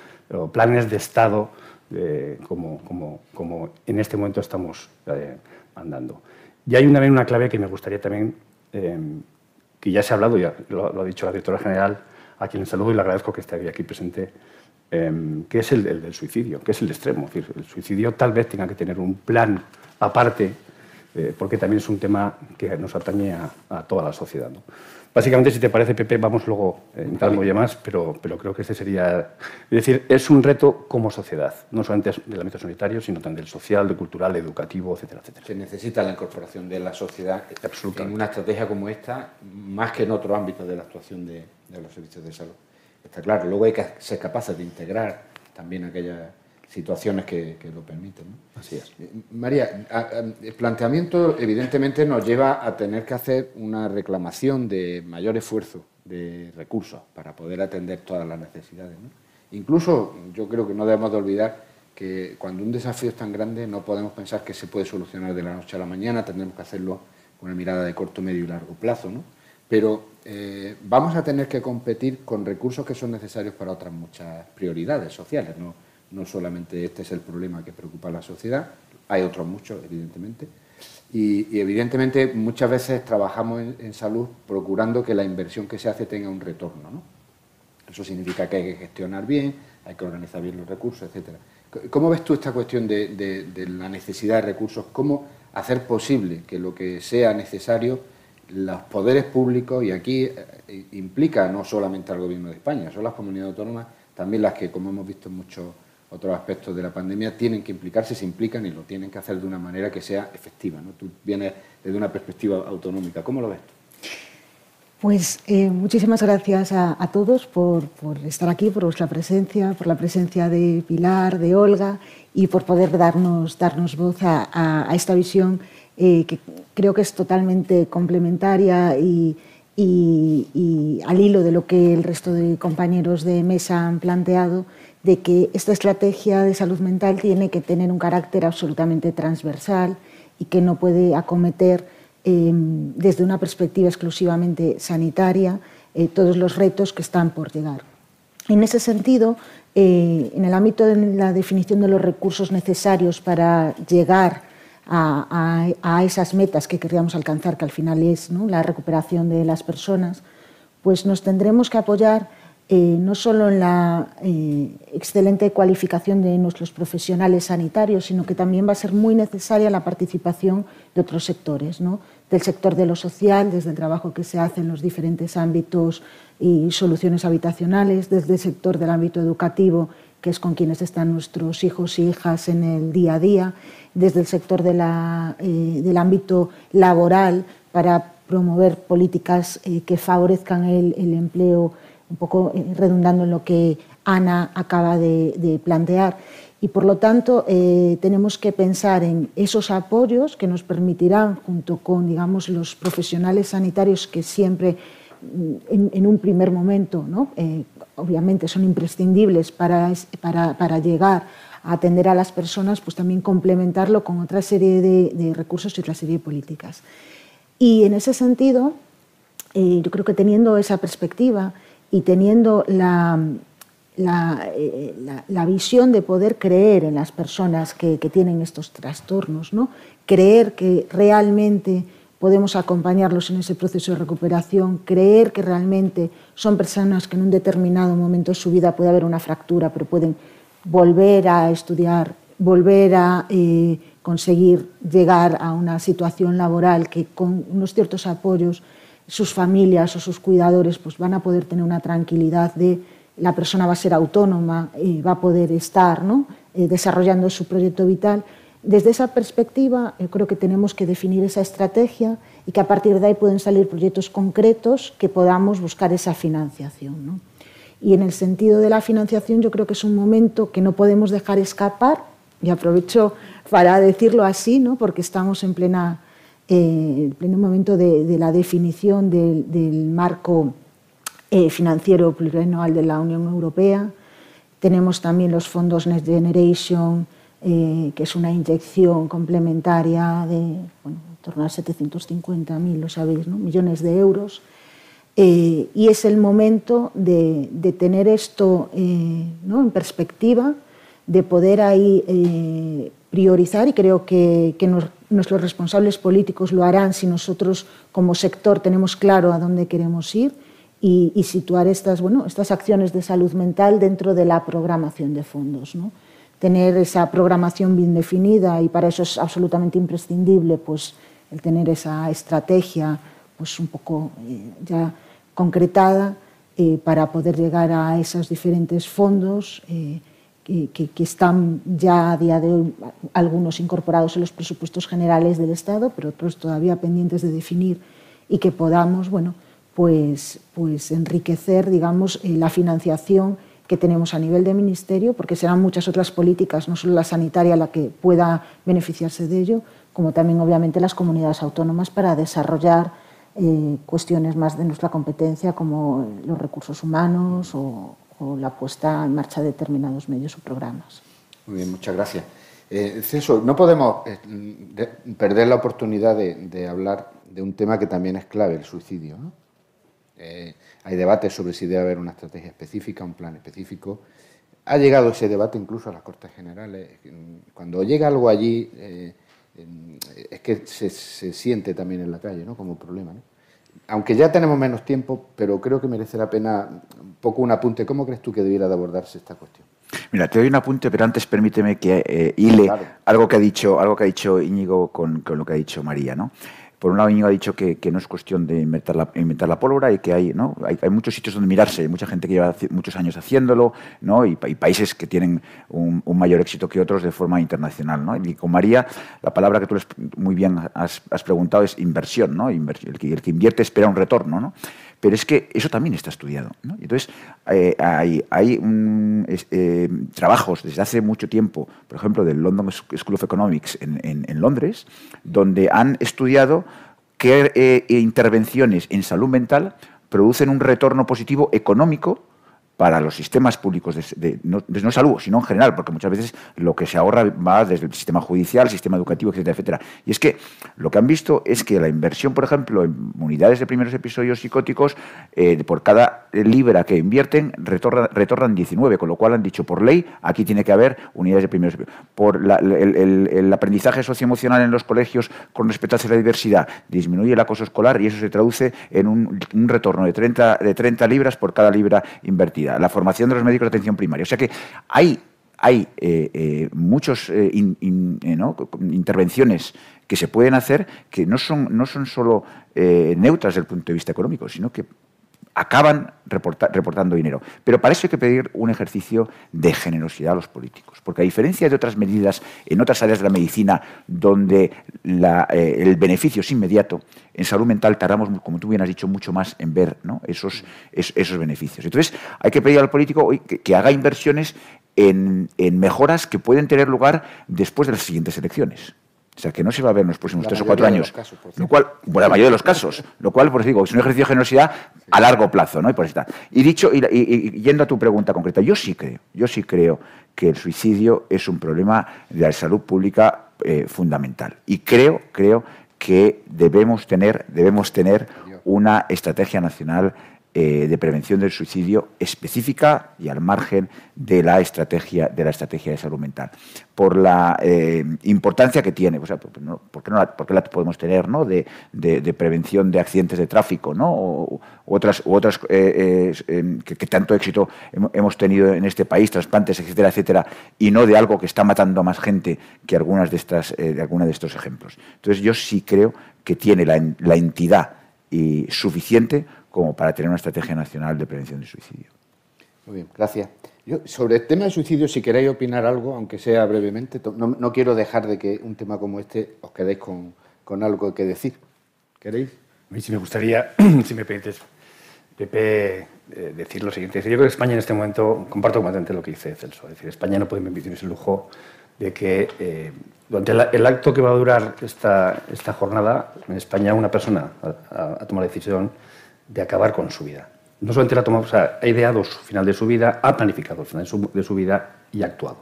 planes de Estado como, como, como, en este momento estamos andando. Y hay una, una clave que me gustaría también, que ya se ha hablado, ya lo, ha dicho la directora general, a quien le saludo y le agradezco que esté aquí presente, que es el, del suicidio, que es el extremo. Es decir, el suicidio tal vez tenga que tener un plan aparte, porque también es un tema que nos atañe a, a toda la sociedad. ¿no? Básicamente, si te parece, Pepe, vamos luego eh, entrando ya más, pero, pero creo que este sería... Es decir, es un reto como sociedad, no solamente del ámbito sanitario, sino también del social, del cultural, educativo, etcétera, etcétera. Se necesita la incorporación de la sociedad en una estrategia como esta, más que en otro ámbito de la actuación de, de los servicios de salud. Está claro, luego hay que ser capaces de integrar también aquellas situaciones que, lo permiten. Así es. Eh, María, el planteamiento evidentemente nos lleva a tener que hacer una reclamación de mayor esfuerzo de recursos para poder atender todas las necesidades. Incluso yo creo que no debemos de olvidar que cuando un desafío es tan grande no podemos pensar que se puede solucionar de la noche a la mañana, tendremos que hacerlo con una mirada de corto, medio y largo plazo. ¿no? Pero eh, vamos a tener que competir con recursos que son necesarios para otras muchas prioridades sociales. ¿no? No solamente este es el problema que preocupa a la sociedad, hay otros muchos, evidentemente. Y, evidentemente muchas veces trabajamos en, salud procurando que la inversión que se hace tenga un retorno. ¿no? Eso significa que hay que gestionar bien, hay que organizar bien los recursos, etc. ¿Cómo ves tú esta cuestión de, la necesidad de recursos? ¿Cómo hacer posible que lo que sea necesario los poderes públicos, y aquí eh, implica no solamente al Gobierno de España, son las comunidades autónomas también las que, como hemos visto en muchos otros aspectos de la pandemia tienen que implicarse, se implican y lo tienen que hacer de una manera que sea efectiva. ¿no? Tú vienes desde una perspectiva autonómica. ¿Cómo lo ves Pues eh, muchísimas gracias a, todos por, estar aquí, por vuestra presencia, por la presencia de Pilar, de Olga y por poder darnos, darnos voz a, esta visión eh, que creo que es totalmente complementaria y, y, al hilo de lo que el resto de compañeros de mesa han planteado de que esta estrategia de salud mental tiene que tener un carácter absolutamente transversal y que no puede acometer em, desde una perspectiva exclusivamente sanitaria eh, todos los retos que están por llegar. En ese sentido, eh, en el ámbito de la definición de los recursos necesarios para llegar a, esas metas que querríamos alcanzar, que al final es la recuperación de las personas, pues nos tendremos que apoyar eh, no solo en la eh, excelente cualificación de nuestros profesionales sanitarios, sino que también va a ser muy necesaria la participación de otros sectores, ¿no? del sector de lo social, desde el trabajo que se hace en los diferentes ámbitos y soluciones habitacionales, desde el sector del ámbito educativo, que es con quienes están nuestros hijos y hijas en el día a día, desde el sector eh, del ámbito laboral para promover políticas que favorezcan el, el empleo un poco eh, redundando en lo que Ana acaba de, plantear. Y por lo tanto, eh, tenemos que pensar en esos apoyos que nos permitirán, junto con digamos, los profesionales sanitarios que siempre, mm, en, un primer momento, ¿no? Eh, obviamente son imprescindibles para, para, llegar a atender a las personas, pues también complementarlo con otra serie de recursos y otra serie de políticas. Y en ese sentido, yo creo que teniendo esa perspectiva, y teniendo la, eh, la, la, visión de poder creer en las personas que, que tienen estos trastornos, ¿no? creer que realmente podemos acompañarlos en ese proceso de recuperación, creer que realmente son personas que en un determinado momento de su vida puede haber una fractura, pero pueden volver a estudiar, volver a eh, conseguir llegar a una situación laboral que con unos ciertos apoyos sus familias o sus cuidadores pues van a poder tener una tranquilidad de la persona va a ser autónoma y va a poder estar ¿no? Eh, desarrollando su proyecto vital. Desde esa perspectiva, yo creo que tenemos que definir esa estrategia y que a partir de ahí pueden salir proyectos concretos que podamos buscar esa financiación. ¿no? Y en el sentido de la financiación, yo creo que es un momento que no podemos dejar escapar, y aprovecho para decirlo así, ¿no? porque estamos en plena eh, el pleno momento de, la definición del, marco eh, financiero plurianual de la Unión Europea. Tenemos también los fondos Next Generation, eh, que es una inyección complementaria de bueno, en torno a 750.000, lo sabéis, ¿no? millones de euros. y es el momento de, tener esto ¿no? en perspectiva, de poder ahí eh, priorizar y creo que, nuestros responsables políticos lo harán si nosotros como sector tenemos claro a dónde queremos ir y, situar estas, bueno, estas acciones de salud mental dentro de la programación de fondos. ¿no? Tener esa programación bien definida y para eso es absolutamente imprescindible pues, el tener esa estrategia pues, un poco eh, ya concretada eh, para poder llegar a esos diferentes fondos que, están ya a día de hoy algunos incorporados en los presupuestos generales del Estado, pero otros todavía pendientes de definir y que podamos, bueno, pues, pues enriquecer, digamos, eh, la financiación que tenemos a nivel de ministerio, porque serán muchas otras políticas, no solo la sanitaria la que pueda beneficiarse de ello, como también obviamente las comunidades autónomas para desarrollar eh, cuestiones más de nuestra competencia como los recursos humanos o, la puesta en marcha de determinados medios o programas. Muy bien, muchas gracias. Eh, no podemos eh, perder la oportunidad de, hablar de un tema que también es clave, el suicidio. Eh, hay debates sobre si debe haber una estrategia específica, un plan específico. Ha llegado ese debate incluso a las Cortes Generales. Cuando llega algo allí, eh, es que se, se, siente también en la calle ¿no? como problema. ¿no? Aunque ya tenemos menos tiempo, pero creo que merece la pena un poco un apunte. ¿Cómo crees tú que debiera de abordarse esta cuestión? Mira, te doy un apunte, pero antes permíteme que eh, hile algo que ha dicho, algo que ha dicho Íñigo con, con, lo que ha dicho María, ¿no? Por un lado Íñigo ha dicho que, no es cuestión de inventar la, pólvora y que hay, ¿no? hay, muchos sitios donde mirarse, hay mucha gente que lleva muchos años haciéndolo ¿no? y, países que tienen un, mayor éxito que otros de forma internacional. ¿no? Y con María, la palabra que tú muy bien has, preguntado es inversión. ¿no? el, que, el que invierte espera un retorno. ¿no? Pero es que eso también está estudiado. Entonces, eh, hay, hay eh, trabajos desde hace mucho tiempo, por ejemplo, del London School of Economics en, Londres, donde han estudiado qué eh, intervenciones en salud mental producen un retorno positivo económico para los sistemas públicos, de, no, de, salud, sino en general, porque muchas veces lo que se ahorra va desde el sistema judicial, sistema educativo, etcétera, etcétera. Y es que lo que han visto es que la inversión, por ejemplo, en unidades de primeros episodios psicóticos, eh, por cada libra que invierten, retornan 19, con lo cual han dicho, por ley, aquí tiene que haber unidades de primeros episodios. Por el, aprendizaje socioemocional en los colegios con respecto a la diversidad, disminuye el acoso escolar y eso se traduce en un, un retorno de 30, de 30 libras por cada libra invertida la formación de los médicos de atención primaria. O sea que hay, hay eh, eh, muchas eh, intervenciones que se pueden hacer que no son, no son solo neutras desde el punto de vista económico, sino que acaban reportando dinero. Pero para eso hay que pedir un ejercicio de generosidad a los políticos, porque a diferencia de otras medidas en otras áreas de la medicina donde eh, el beneficio es inmediato, en salud mental tardamos, como tú bien has dicho, mucho más en ver esos, esos, beneficios. Entonces hay que pedir al político que, haga inversiones en mejoras que pueden tener lugar después de las siguientes elecciones. O sea, que no se va a ver en los próximos tres o cuatro años. lo cual, bueno, la mayoría de los casos. Lo cual, por eso digo, es un ejercicio de generosidad a largo plazo, ¿no? Y por está. Y dicho, y, yendo a tu pregunta concreta, yo sí creo, yo sí creo que el suicidio es un problema de la salud pública eh, fundamental. Y creo, creo que debemos tener, debemos tener una estrategia nacional eh, de prevención del suicidio específica y al margen de la estrategia de, la estrategia de salud mental. Por la eh, importancia que tiene, o ¿por, qué no la, la podemos tener ¿no? de, prevención de accidentes de tráfico ¿no? o, otras, u otras eh, que, tanto éxito hemos tenido en este país, trasplantes, etcétera, etcétera, y no de algo que está matando a más gente que algunas de, estas, de de estos ejemplos. Entonces yo sí creo que tiene la, la entidad y suficiente como para tener una estrategia nacional de prevención de suicidio. Muy bien, gracias. Yo, sobre el tema del suicidio, si queréis opinar algo, aunque sea brevemente, no, quiero dejar de que un tema como este os quedéis con, algo que decir. ¿Queréis? A mí sí me gustaría, <clears throat> si me permites, Pepe, eh, decir lo siguiente. Yo creo que España en este momento, comparto completamente lo que dice Celso, es decir, España no puede permitirse el lujo de que eh, durante el acto que va a durar esta, esta jornada, en España una persona ha tomado la decisión de acabar con su vida. No solamente la o sea, ha ideado su final de su vida, ha planificado el final de su, vida y ha actuado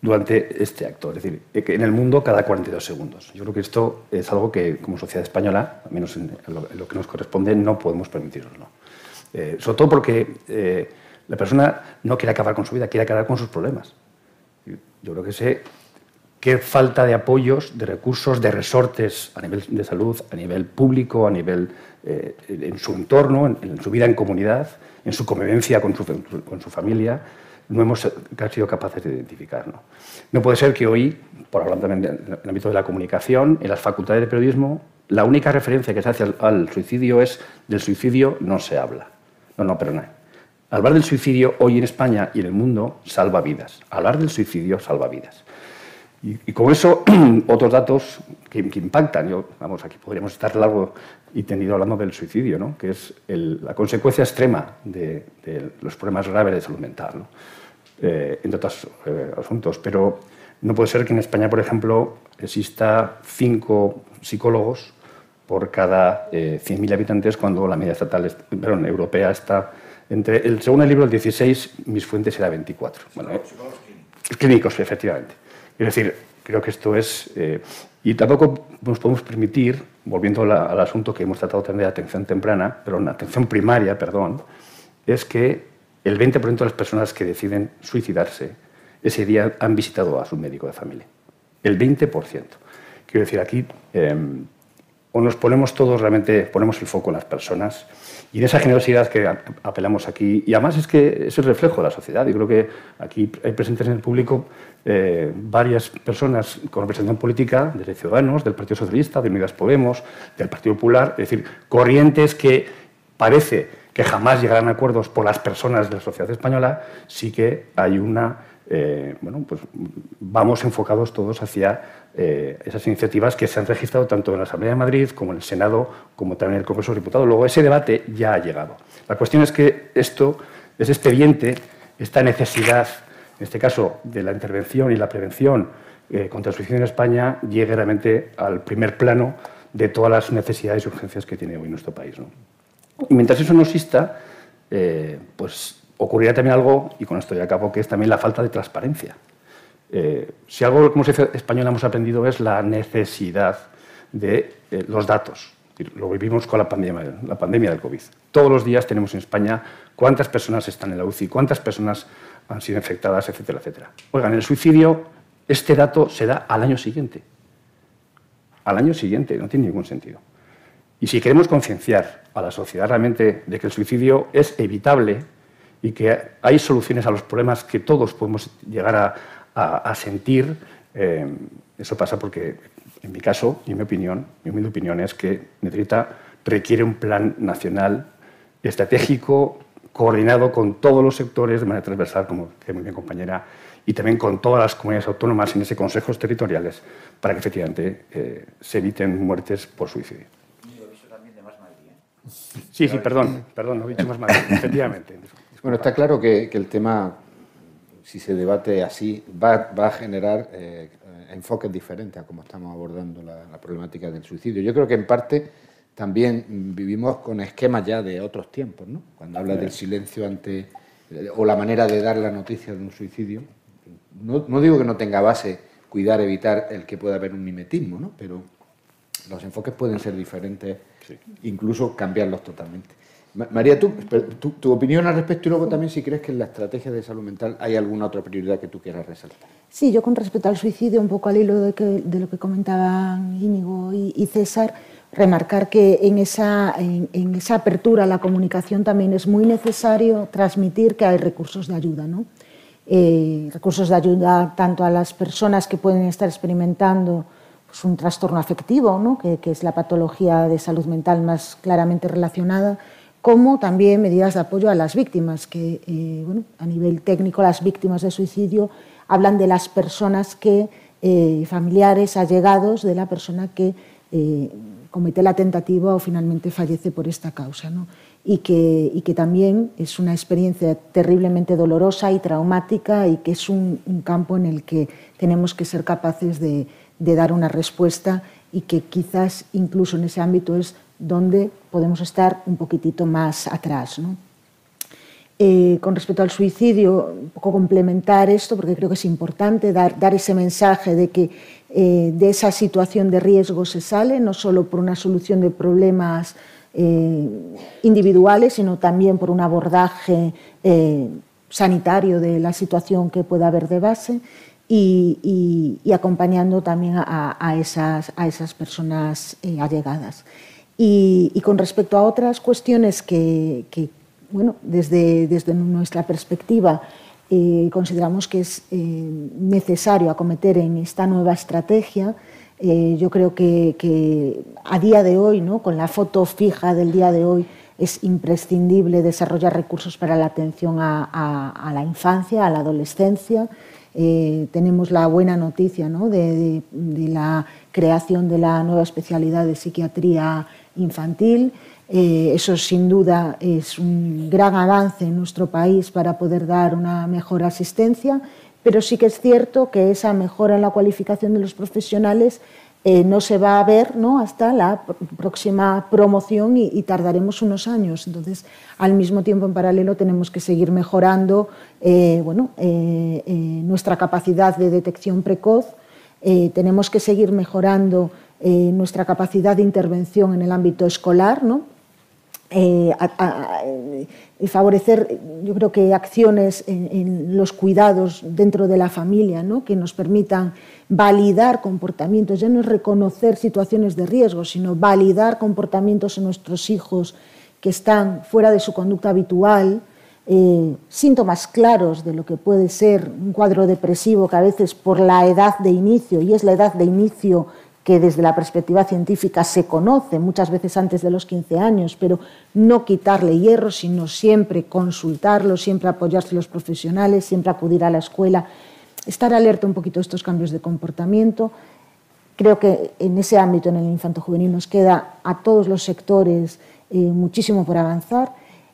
durante este acto. Es decir, en el mundo cada 42 segundos. Yo creo que esto es algo que como sociedad española, al menos en lo, que nos corresponde, no podemos permitirnos. Eh, sobre todo porque eh, la persona no quiere acabar con su vida, quiere acabar con sus problemas. Yo creo que sé qué falta de apoyos, de recursos, de resortes a nivel de salud, a nivel público, a nivel eh, en su entorno, en, su vida en comunidad, en su convivencia con su, familia, no hemos sido capaces de identificar. ¿no? no puede ser que hoy, por hablar también del ámbito de la comunicación, en las facultades de periodismo, la única referencia que se hace al, suicidio es del suicidio no se habla. No, no, perdona. Hablar del suicidio hoy en España y en el mundo salva vidas. Hablar del suicidio salva vidas. Y, con eso, <clears throat> otros datos que, impactan. Yo, vamos, aquí podríamos estar largo y tendido hablando del suicidio, ¿no? que es la consecuencia extrema de, los problemas graves de salud mental, ¿no? eh, entre otros eh, asuntos. Pero no puede ser que en España, por ejemplo, exista cinco psicólogos por cada 100.000 eh, habitantes cuando la media estatal, perdón, europea está entre, el, según el libro, el 16, mis fuentes era 24. Bueno, clínicos, efectivamente. Es decir, creo que esto es... Eh, y tampoco nos podemos permitir, volviendo al asunto que hemos tratado tener de atención temprana, pero en atención primaria, perdón, es que el 20% de las personas que deciden suicidarse ese día han visitado a su médico de familia. El 20%. Quiero decir, aquí em, o nos ponemos todos realmente, ponemos el foco en las personas y de esa generosidad que apelamos aquí, y además es que es el reflejo de la sociedad. Y creo que aquí hay presentes en el público eh, varias personas con representación política, desde Ciudadanos, del Partido Socialista, de Unidas Podemos, del Partido Popular, es decir, corrientes que parece que jamás llegarán a acuerdos por las personas de la sociedad española, sí que hay una eh, bueno, pues vamos enfocados todos hacia eh, esas iniciativas que se han registrado tanto en la Asamblea de Madrid como en el Senado, como también en el Congreso de Diputados. Luego, ese debate ya ha llegado. La cuestión es que esto, ese expediente, esta necesidad, en este caso, de la intervención y la prevención eh, contra el suicidio en España, llegue realmente al primer plano de todas las necesidades y urgencias que tiene hoy nuestro país. Y mientras eso no exista, pues ocurrirá también algo, y con esto ya acabo, que es también la falta de transparencia. Eh, si algo como sociedad española hemos aprendido es la necesidad de eh, los datos. Lo vivimos con la pandemia, la pandemia del COVID. Todos los días tenemos en España cuántas personas están en la UCI, cuántas personas han sido infectadas, etcétera, etcétera. Oigan, el suicidio, este dato se da al año siguiente. Al año siguiente, no tiene ningún sentido. Y si queremos concienciar a la sociedad realmente de que el suicidio es evitable, y que hay soluciones a los problemas que todos podemos llegar a, sentir. Eh, eso pasa porque, en mi caso y en mi opinión, mi humilde opinión es que necesita, requiere un plan nacional estratégico, coordinado con todos los sectores de manera transversal, como decía muy bien compañera, y también con todas las comunidades autónomas en ese consejos territoriales para que efectivamente eh, se eviten muertes por suicidio. Sí, sí, perdón, perdón, he dicho más Madrid, efectivamente. Bueno, está claro que, el tema, si se debate así, va, a generar eh, enfoques diferentes a cómo estamos abordando la, problemática del suicidio. Yo creo que en parte también vivimos con esquemas ya de otros tiempos, ¿no? Cuando habla del silencio ante o la manera de dar la noticia de un suicidio. No, no, digo que no tenga base cuidar, evitar el que pueda haber un mimetismo, ¿no? Pero los enfoques pueden ser diferentes, incluso cambiarlos totalmente. María, ¿tú, tu, opinión al respecto y luego también si crees que en la estrategia de salud mental hay alguna otra prioridad que tú quieras resaltar. Sí, yo con respecto al suicidio, un poco al hilo de, lo que comentaban Íñigo y, César, remarcar que en esa, en, esa, apertura a la comunicación también es muy necesario transmitir que hay recursos de ayuda, ¿no? Eh, recursos de ayuda tanto a las personas que pueden estar experimentando pues, un trastorno afectivo, ¿no? que es la patología de salud mental más claramente relacionada, como también medidas de apoyo a las víctimas, que eh, a nivel técnico las víctimas de suicidio hablan de las personas que, eh, familiares, allegados de la persona que eh, comete la tentativa o finalmente fallece por esta causa. Y, que, y, que, también es una experiencia terriblemente dolorosa y traumática y que es un, campo en el que tenemos que ser capaces de dar una respuesta y que quizás incluso en ese ámbito es donde podemos estar un poquitito más atrás. Eh, con respecto al suicidio, un poco complementar esto, porque creo que es importante dar, ese mensaje de que eh, de esa situación de riesgo se sale, no solo por una solución de problemas eh, individuales, sino también por un abordaje sanitario de la situación que pueda haber de base y, acompañando también a, esas, a esas, personas allegadas. Y, con respecto a otras cuestiones que, bueno, desde, desde, nuestra perspectiva eh, consideramos que es eh, necesario acometer en esta nueva estrategia, yo creo que, a día de hoy, ¿no? con la foto fija del día de hoy, es imprescindible desarrollar recursos para la atención a la infancia, a la adolescencia, eh, tenemos la buena noticia de, la creación de la nueva especialidad de psiquiatría infantil. Eh, eso sin duda es un gran avance en nuestro país para poder dar una mejor asistencia, pero sí que es cierto que esa mejora en la cualificación de los profesionales eh, no se va a ver ¿no? hasta la próxima promoción y, tardaremos unos años. Entonces, al mismo tiempo, en paralelo, tenemos que seguir mejorando eh, bueno, nuestra capacidad de detección precoz, tenemos que seguir mejorando nuestra capacidad de intervención en el ámbito escolar, ¿no? y favorecer, yo creo que acciones en, los cuidados dentro de la familia, ¿no? que nos permitan validar comportamientos, ya no es reconocer situaciones de riesgo, sino validar comportamientos en nuestros hijos que están fuera de su conducta habitual, eh, síntomas claros de lo que puede ser un cuadro depresivo que a veces por la edad de inicio, y es la edad de inicio que desde la perspectiva científica se conoce muchas veces antes de los 15 años, pero no quitarle hierro, sino siempre consultarlo, siempre apoyarse los profesionales, siempre acudir a la escuela estar alerta un poquito a estos cambios de comportamiento. Creo que en ese ámbito, en el infanto juvenil, nos queda a todos los sectores eh, muchísimo por avanzar.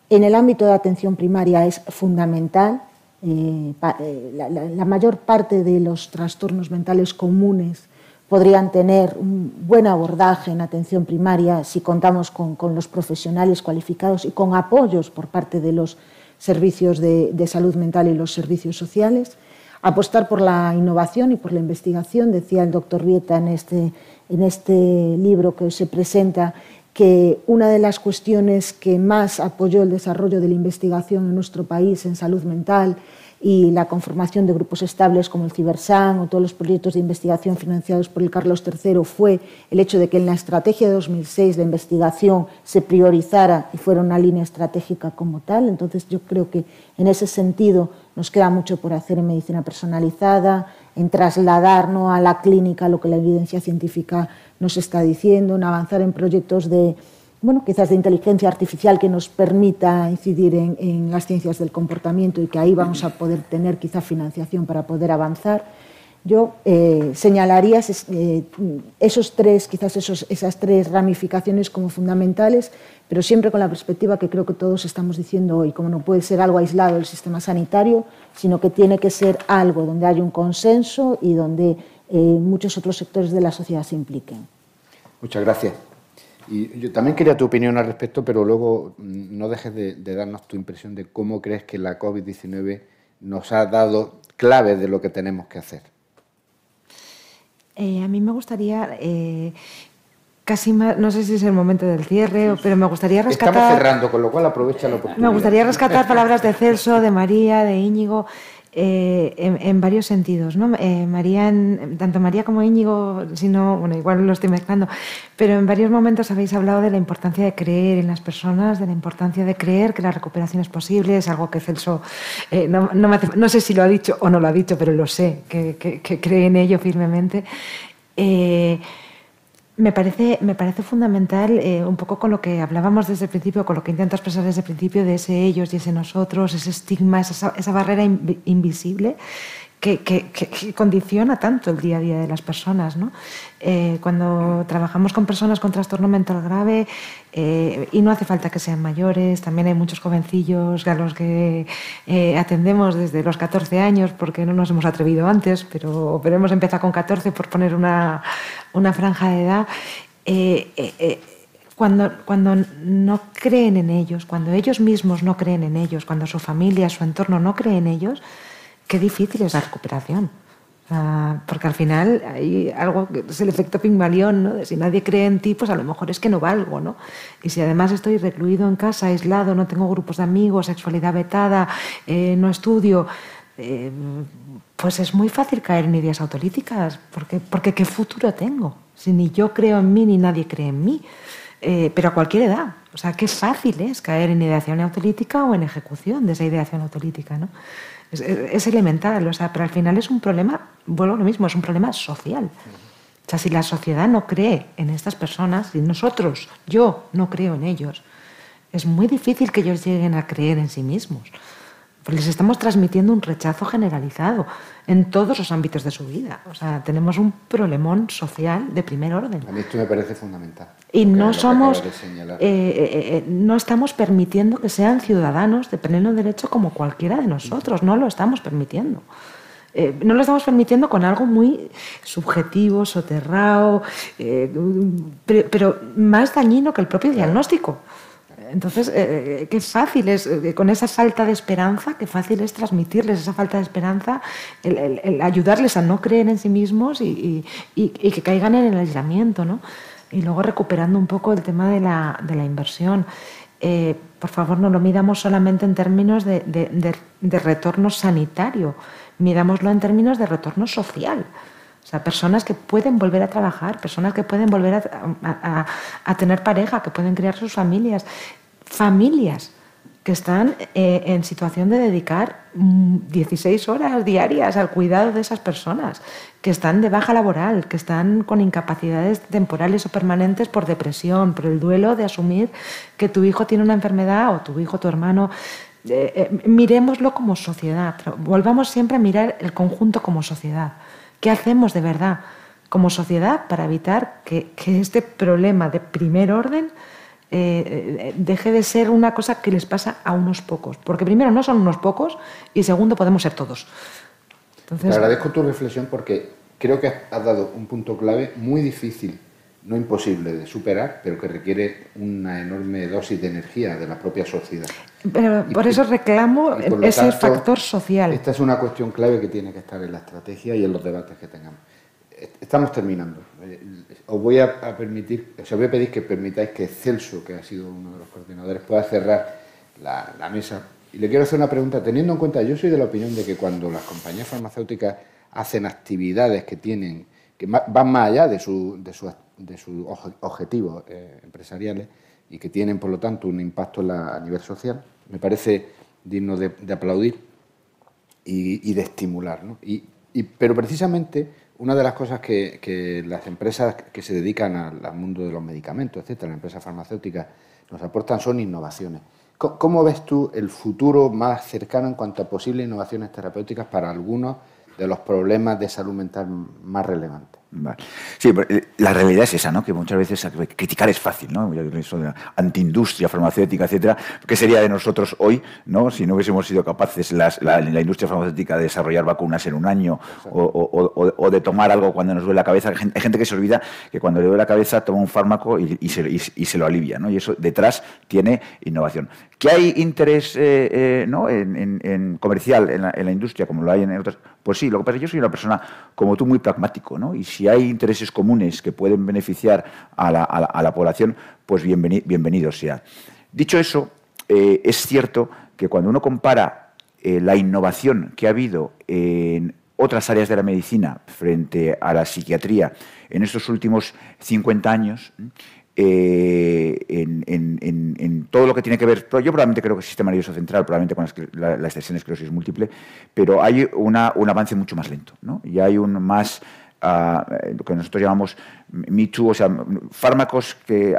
En el ámbito de atención primaria es fundamental. Eh, eh, la, mayor parte de los trastornos mentales comunes podrían tener un buen abordaje en atención primaria si contamos con, los profesionales cualificados y con apoyos por parte de los servicios de salud mental y los servicios sociales apostar por la innovación y por la investigación. Decía el doctor Vieta en este, en este libro que se presenta que una de las cuestiones que más apoyó el desarrollo de la investigación en nuestro país en salud mental y la conformación de grupos estables como el Cibersan o todos los proyectos de investigación financiados por el Carlos III fue el hecho de que en la estrategia de 2006 la investigación se priorizara y fuera una línea estratégica como tal. Entonces yo creo que en ese sentido nos queda mucho por hacer en medicina personalizada, en trasladar a la clínica lo que la evidencia científica nos está diciendo, en avanzar en proyectos de bueno, quizás de inteligencia artificial que nos permita incidir en, las ciencias del comportamiento y que ahí vamos a poder tener quizá financiación para poder avanzar. Yo eh, señalaría eh, esos tres, quizás esos, esas tres ramificaciones como fundamentales, pero siempre con la perspectiva que creo que todos estamos diciendo hoy, como no puede ser algo aislado del sistema sanitario, sino que tiene que ser algo donde haya un consenso y donde eh, muchos otros sectores de la sociedad se impliquen. Muchas gracias. Y yo también quería tu opinión al respecto, pero luego mm, no dejes de, darnos tu impresión de cómo crees que la COVID-19 nos ha dado clave de lo que tenemos que hacer. Eh, a mí me gustaría, eh, casi más, no sé si es el momento del cierre, pero me gustaría rescatar... Estamos cerrando, con lo cual aprovecha la oportunidad. Me gustaría rescatar palabras de Celso, de María, de Íñigo. Eh, en, varios sentidos, ¿no? Eh, María, tanto María como Íñigo, si no, bueno, igual lo estoy mezclando, pero en varios momentos habéis hablado de la importancia de creer en las personas, de la importancia de creer que la recuperación es posible, es algo que Celso, eh, no, no, sé si lo ha dicho o no lo ha dicho, pero lo sé, que, que cree en ello firmemente. Me parece, me parece fundamental, eh, un poco con lo que hablábamos desde el principio, con lo que intento expresar desde el principio, de ese ellos y ese nosotros, ese estigma, esa, esa barrera invisible que, condiciona tanto el día a día de las personas. ¿no? Eh, cuando trabajamos con personas con trastorno mental grave, eh, y no hace falta que sean mayores, también hay muchos jovencillos a los que eh, atendemos desde los 14 años, porque no nos hemos atrevido antes, pero, pero hemos empezado con 14 por poner una, una franja de edad. Cuando, cuando, no creen en ellos, cuando ellos mismos no creen en ellos, cuando su familia, su entorno no cree en ellos, qué difícil es la recuperación. porque al final hay algo que es el efecto Pigmalión, ¿no? De si nadie cree en ti, pues a lo mejor es que no valgo, ¿no? Y si además estoy recluido en casa, aislado, no tengo grupos de amigos, sexualidad vetada, eh, no estudio, eh, pues es muy fácil caer en ideas autolíticas, porque, porque ¿qué futuro tengo? Si ni yo creo en mí ni nadie cree en mí, eh, pero a cualquier edad. O sea, qué fácil es caer en ideación autolítica o en ejecución de esa ideación autolítica, ¿no? Es, elemental, o sea, pero al final es un problema, vuelvo a lo mismo, es un problema social. O sea, si la sociedad no cree en estas personas, si nosotros, yo, no creo en ellos, es muy difícil que ellos lleguen a creer en sí mismos. Pues les estamos transmitiendo un rechazo generalizado en todos los ámbitos de su vida. O sea, tenemos un problemón social de primer orden. A mí esto me parece fundamental. Y no somos, eh, eh, eh, no estamos permitiendo que sean ciudadanos de pleno derecho como cualquiera de nosotros. No lo estamos permitiendo. no lo estamos permitiendo con algo muy subjetivo, soterrado, pero, pero, más dañino que el propio diagnóstico. Entonces, eh, eh, qué fácil es, eh, con esa falta de esperanza, qué fácil es transmitirles esa falta de esperanza, el, ayudarles a no creer en sí mismos y, que caigan en el aislamiento, ¿no? Y luego recuperando un poco el tema de la, inversión. por favor, no lo midamos solamente en términos de, retorno sanitario, midámoslo en términos de retorno social. O sea, personas que pueden volver a trabajar, personas que pueden volver a, a, tener pareja, que pueden crear sus familias familias que están eh, en situación de dedicar 16 mm, horas diarias al cuidado de esas personas, que están de baja laboral, que están con incapacidades temporales o permanentes por depresión, por el duelo de asumir que tu hijo tiene una enfermedad o tu hijo, tu hermano. Eh, eh, miremoslo como sociedad, volvamos siempre a mirar el conjunto como sociedad. ¿Qué hacemos de verdad como sociedad para evitar que, que este problema de primer orden eh, deje de ser una cosa que les pasa a unos pocos. Porque primero no son unos pocos y segundo podemos ser todos. Entonces, Te agradezco tu reflexión porque creo que has dado un punto clave muy difícil, no imposible de superar, pero que requiere una enorme dosis de energía de la propia sociedad. Pero por eso reclamo ese factor social. Esta es una cuestión clave que tiene que estar en la estrategia y en los debates que tengamos. Estamos terminando. Os voy a, permitir, os voy a pedir que permitáis que Celso, que ha sido uno de los coordinadores, pueda cerrar la, mesa. Y le quiero hacer una pregunta, teniendo en cuenta, yo soy de la opinión de que cuando las compañías farmacéuticas hacen actividades que tienen, que van más allá de sus de su, objetivos eh, empresariales y que tienen, por lo tanto, un impacto a nivel social, me parece digno de, aplaudir y, de estimular. Y, pero precisamente una de las cosas que, las empresas que se dedican al, mundo de los medicamentos, etcétera, las empresas farmacéuticas, nos aportan son innovaciones. ¿Cómo, ves tú el futuro más cercano en cuanto a posibles innovaciones terapéuticas para algunos de los problemas de salud mental más relevantes? Sí, eh, la realidad es esa, ¿no? Que muchas veces criticar es fácil, ¿no? Eso de antiindustria farmacéutica, etcétera. ¿Qué sería de nosotros hoy, ¿no? Si no hubiésemos sido capaces la, la, industria farmacéutica de desarrollar vacunas en un año o, de tomar algo cuando nos duele la cabeza. Hay gente que se olvida que cuando le duele la cabeza toma un fármaco y, se, lo alivia, ¿no? Y eso detrás tiene innovación. ¿Que hay interés eh, eh, ¿no? en, comercial en la, industria, como lo hay en otras? Pues sí, lo que pasa es que yo soy una persona como tú muy pragmático, ¿no? Y si hay intereses comunes que pueden beneficiar a la, población, pues bienvenido, sea. Dicho eso, eh, es cierto que cuando uno compara eh, la innovación que ha habido en otras áreas de la medicina frente a la psiquiatría en estos últimos 50 años, en, todo lo que tiene que ver, yo probablemente creo que el sistema nervioso central, probablemente con la, la, extensión de esclerosis múltiple, pero hay una, un avance mucho más lento, ¿no? Y hay un más eh, lo que nosotros llamamos Me o sea, fármacos que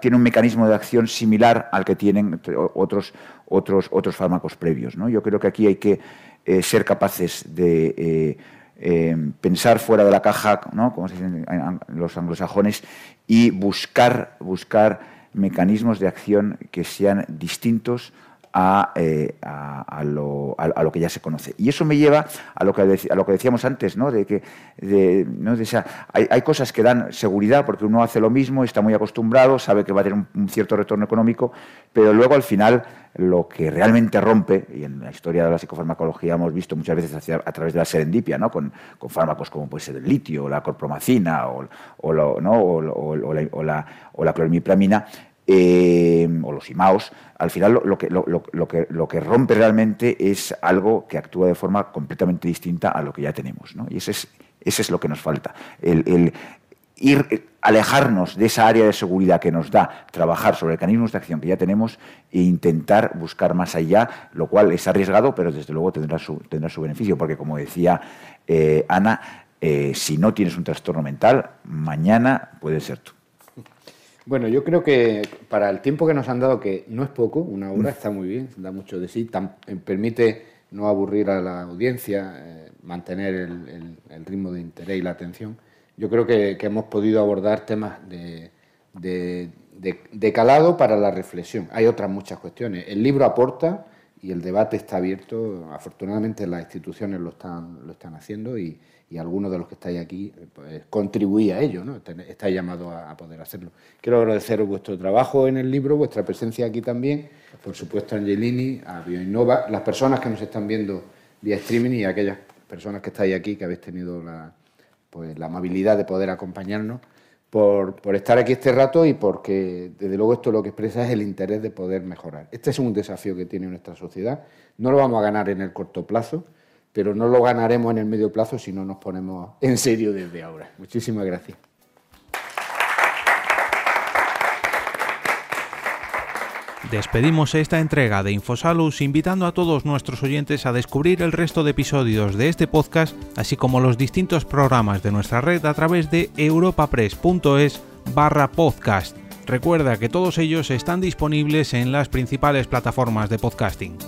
tienen un mecanismo de acción similar al que tienen otros, otros, otros fármacos previos. ¿no? Yo creo que aquí hay que eh, ser capaces de eh, pensar fuera de la caja, ¿no? como se dicen los anglosajones, y buscar, buscar mecanismos de acción que sean distintos eh, a, lo, a, lo, que ya se conoce. Y eso me lleva a lo que, a lo que decíamos antes, ¿no? de que ¿no? hay, hay, cosas que dan seguridad porque uno hace lo mismo, está muy acostumbrado, sabe que va a tener un, cierto retorno económico, pero luego al final lo que realmente rompe, y en la historia de la psicofarmacología hemos visto muchas veces a través de la serendipia, ¿no? con, con fármacos como puede ser el litio, o la corpromacina, o, o, ¿no? o, la, o la, clorimipramina, eh, o los IMAOs, al final lo, que, lo, que, lo, que, rompe realmente es algo que actúa de forma completamente distinta a lo que ya tenemos. ¿no? Y ese es, es lo que nos falta. El, ir, alejarnos de esa área de seguridad que nos da trabajar sobre mecanismos de acción que ya tenemos e intentar buscar más allá, lo cual es arriesgado, pero desde luego tendrá su, tendrá su beneficio, porque como decía eh, Ana, eh, si no tienes un trastorno mental, mañana puede ser tú. Bueno, yo creo que para el tiempo que nos han dado, que no es poco, una hora está muy bien, da mucho de sí, eh, permite no aburrir a la audiencia, eh, mantener el, ritmo de interés y la atención. Yo creo que, hemos podido abordar temas de, de, calado para la reflexión. Hay otras muchas cuestiones. El libro aporta y el debate está abierto. Afortunadamente las instituciones lo están, lo están haciendo y, y algunos de los que estáis aquí pues, contribuís a ello, ¿no? estáis llamados a, poder hacerlo. Quiero agradeceros vuestro trabajo en el libro, vuestra presencia aquí también, por supuesto a Angelini, a Bioinnova, las personas que nos están viendo vía streaming y aquellas personas que estáis aquí, que habéis tenido la, pues, la amabilidad de poder acompañarnos, por, estar aquí este rato y porque, desde luego, esto lo que expresa es el interés de poder mejorar. Este es un desafío que tiene nuestra sociedad. No lo vamos a ganar en el corto plazo, pero no lo ganaremos en el medio plazo si no nos ponemos en serio desde ahora. Muchísimas gracias. Despedimos esta entrega de Infosalus invitando a todos nuestros oyentes a descubrir el resto de episodios de este podcast, así como los distintos programas de nuestra red a través de europapress.es barra podcast. Recuerda que todos ellos están disponibles en las principales plataformas de podcasting.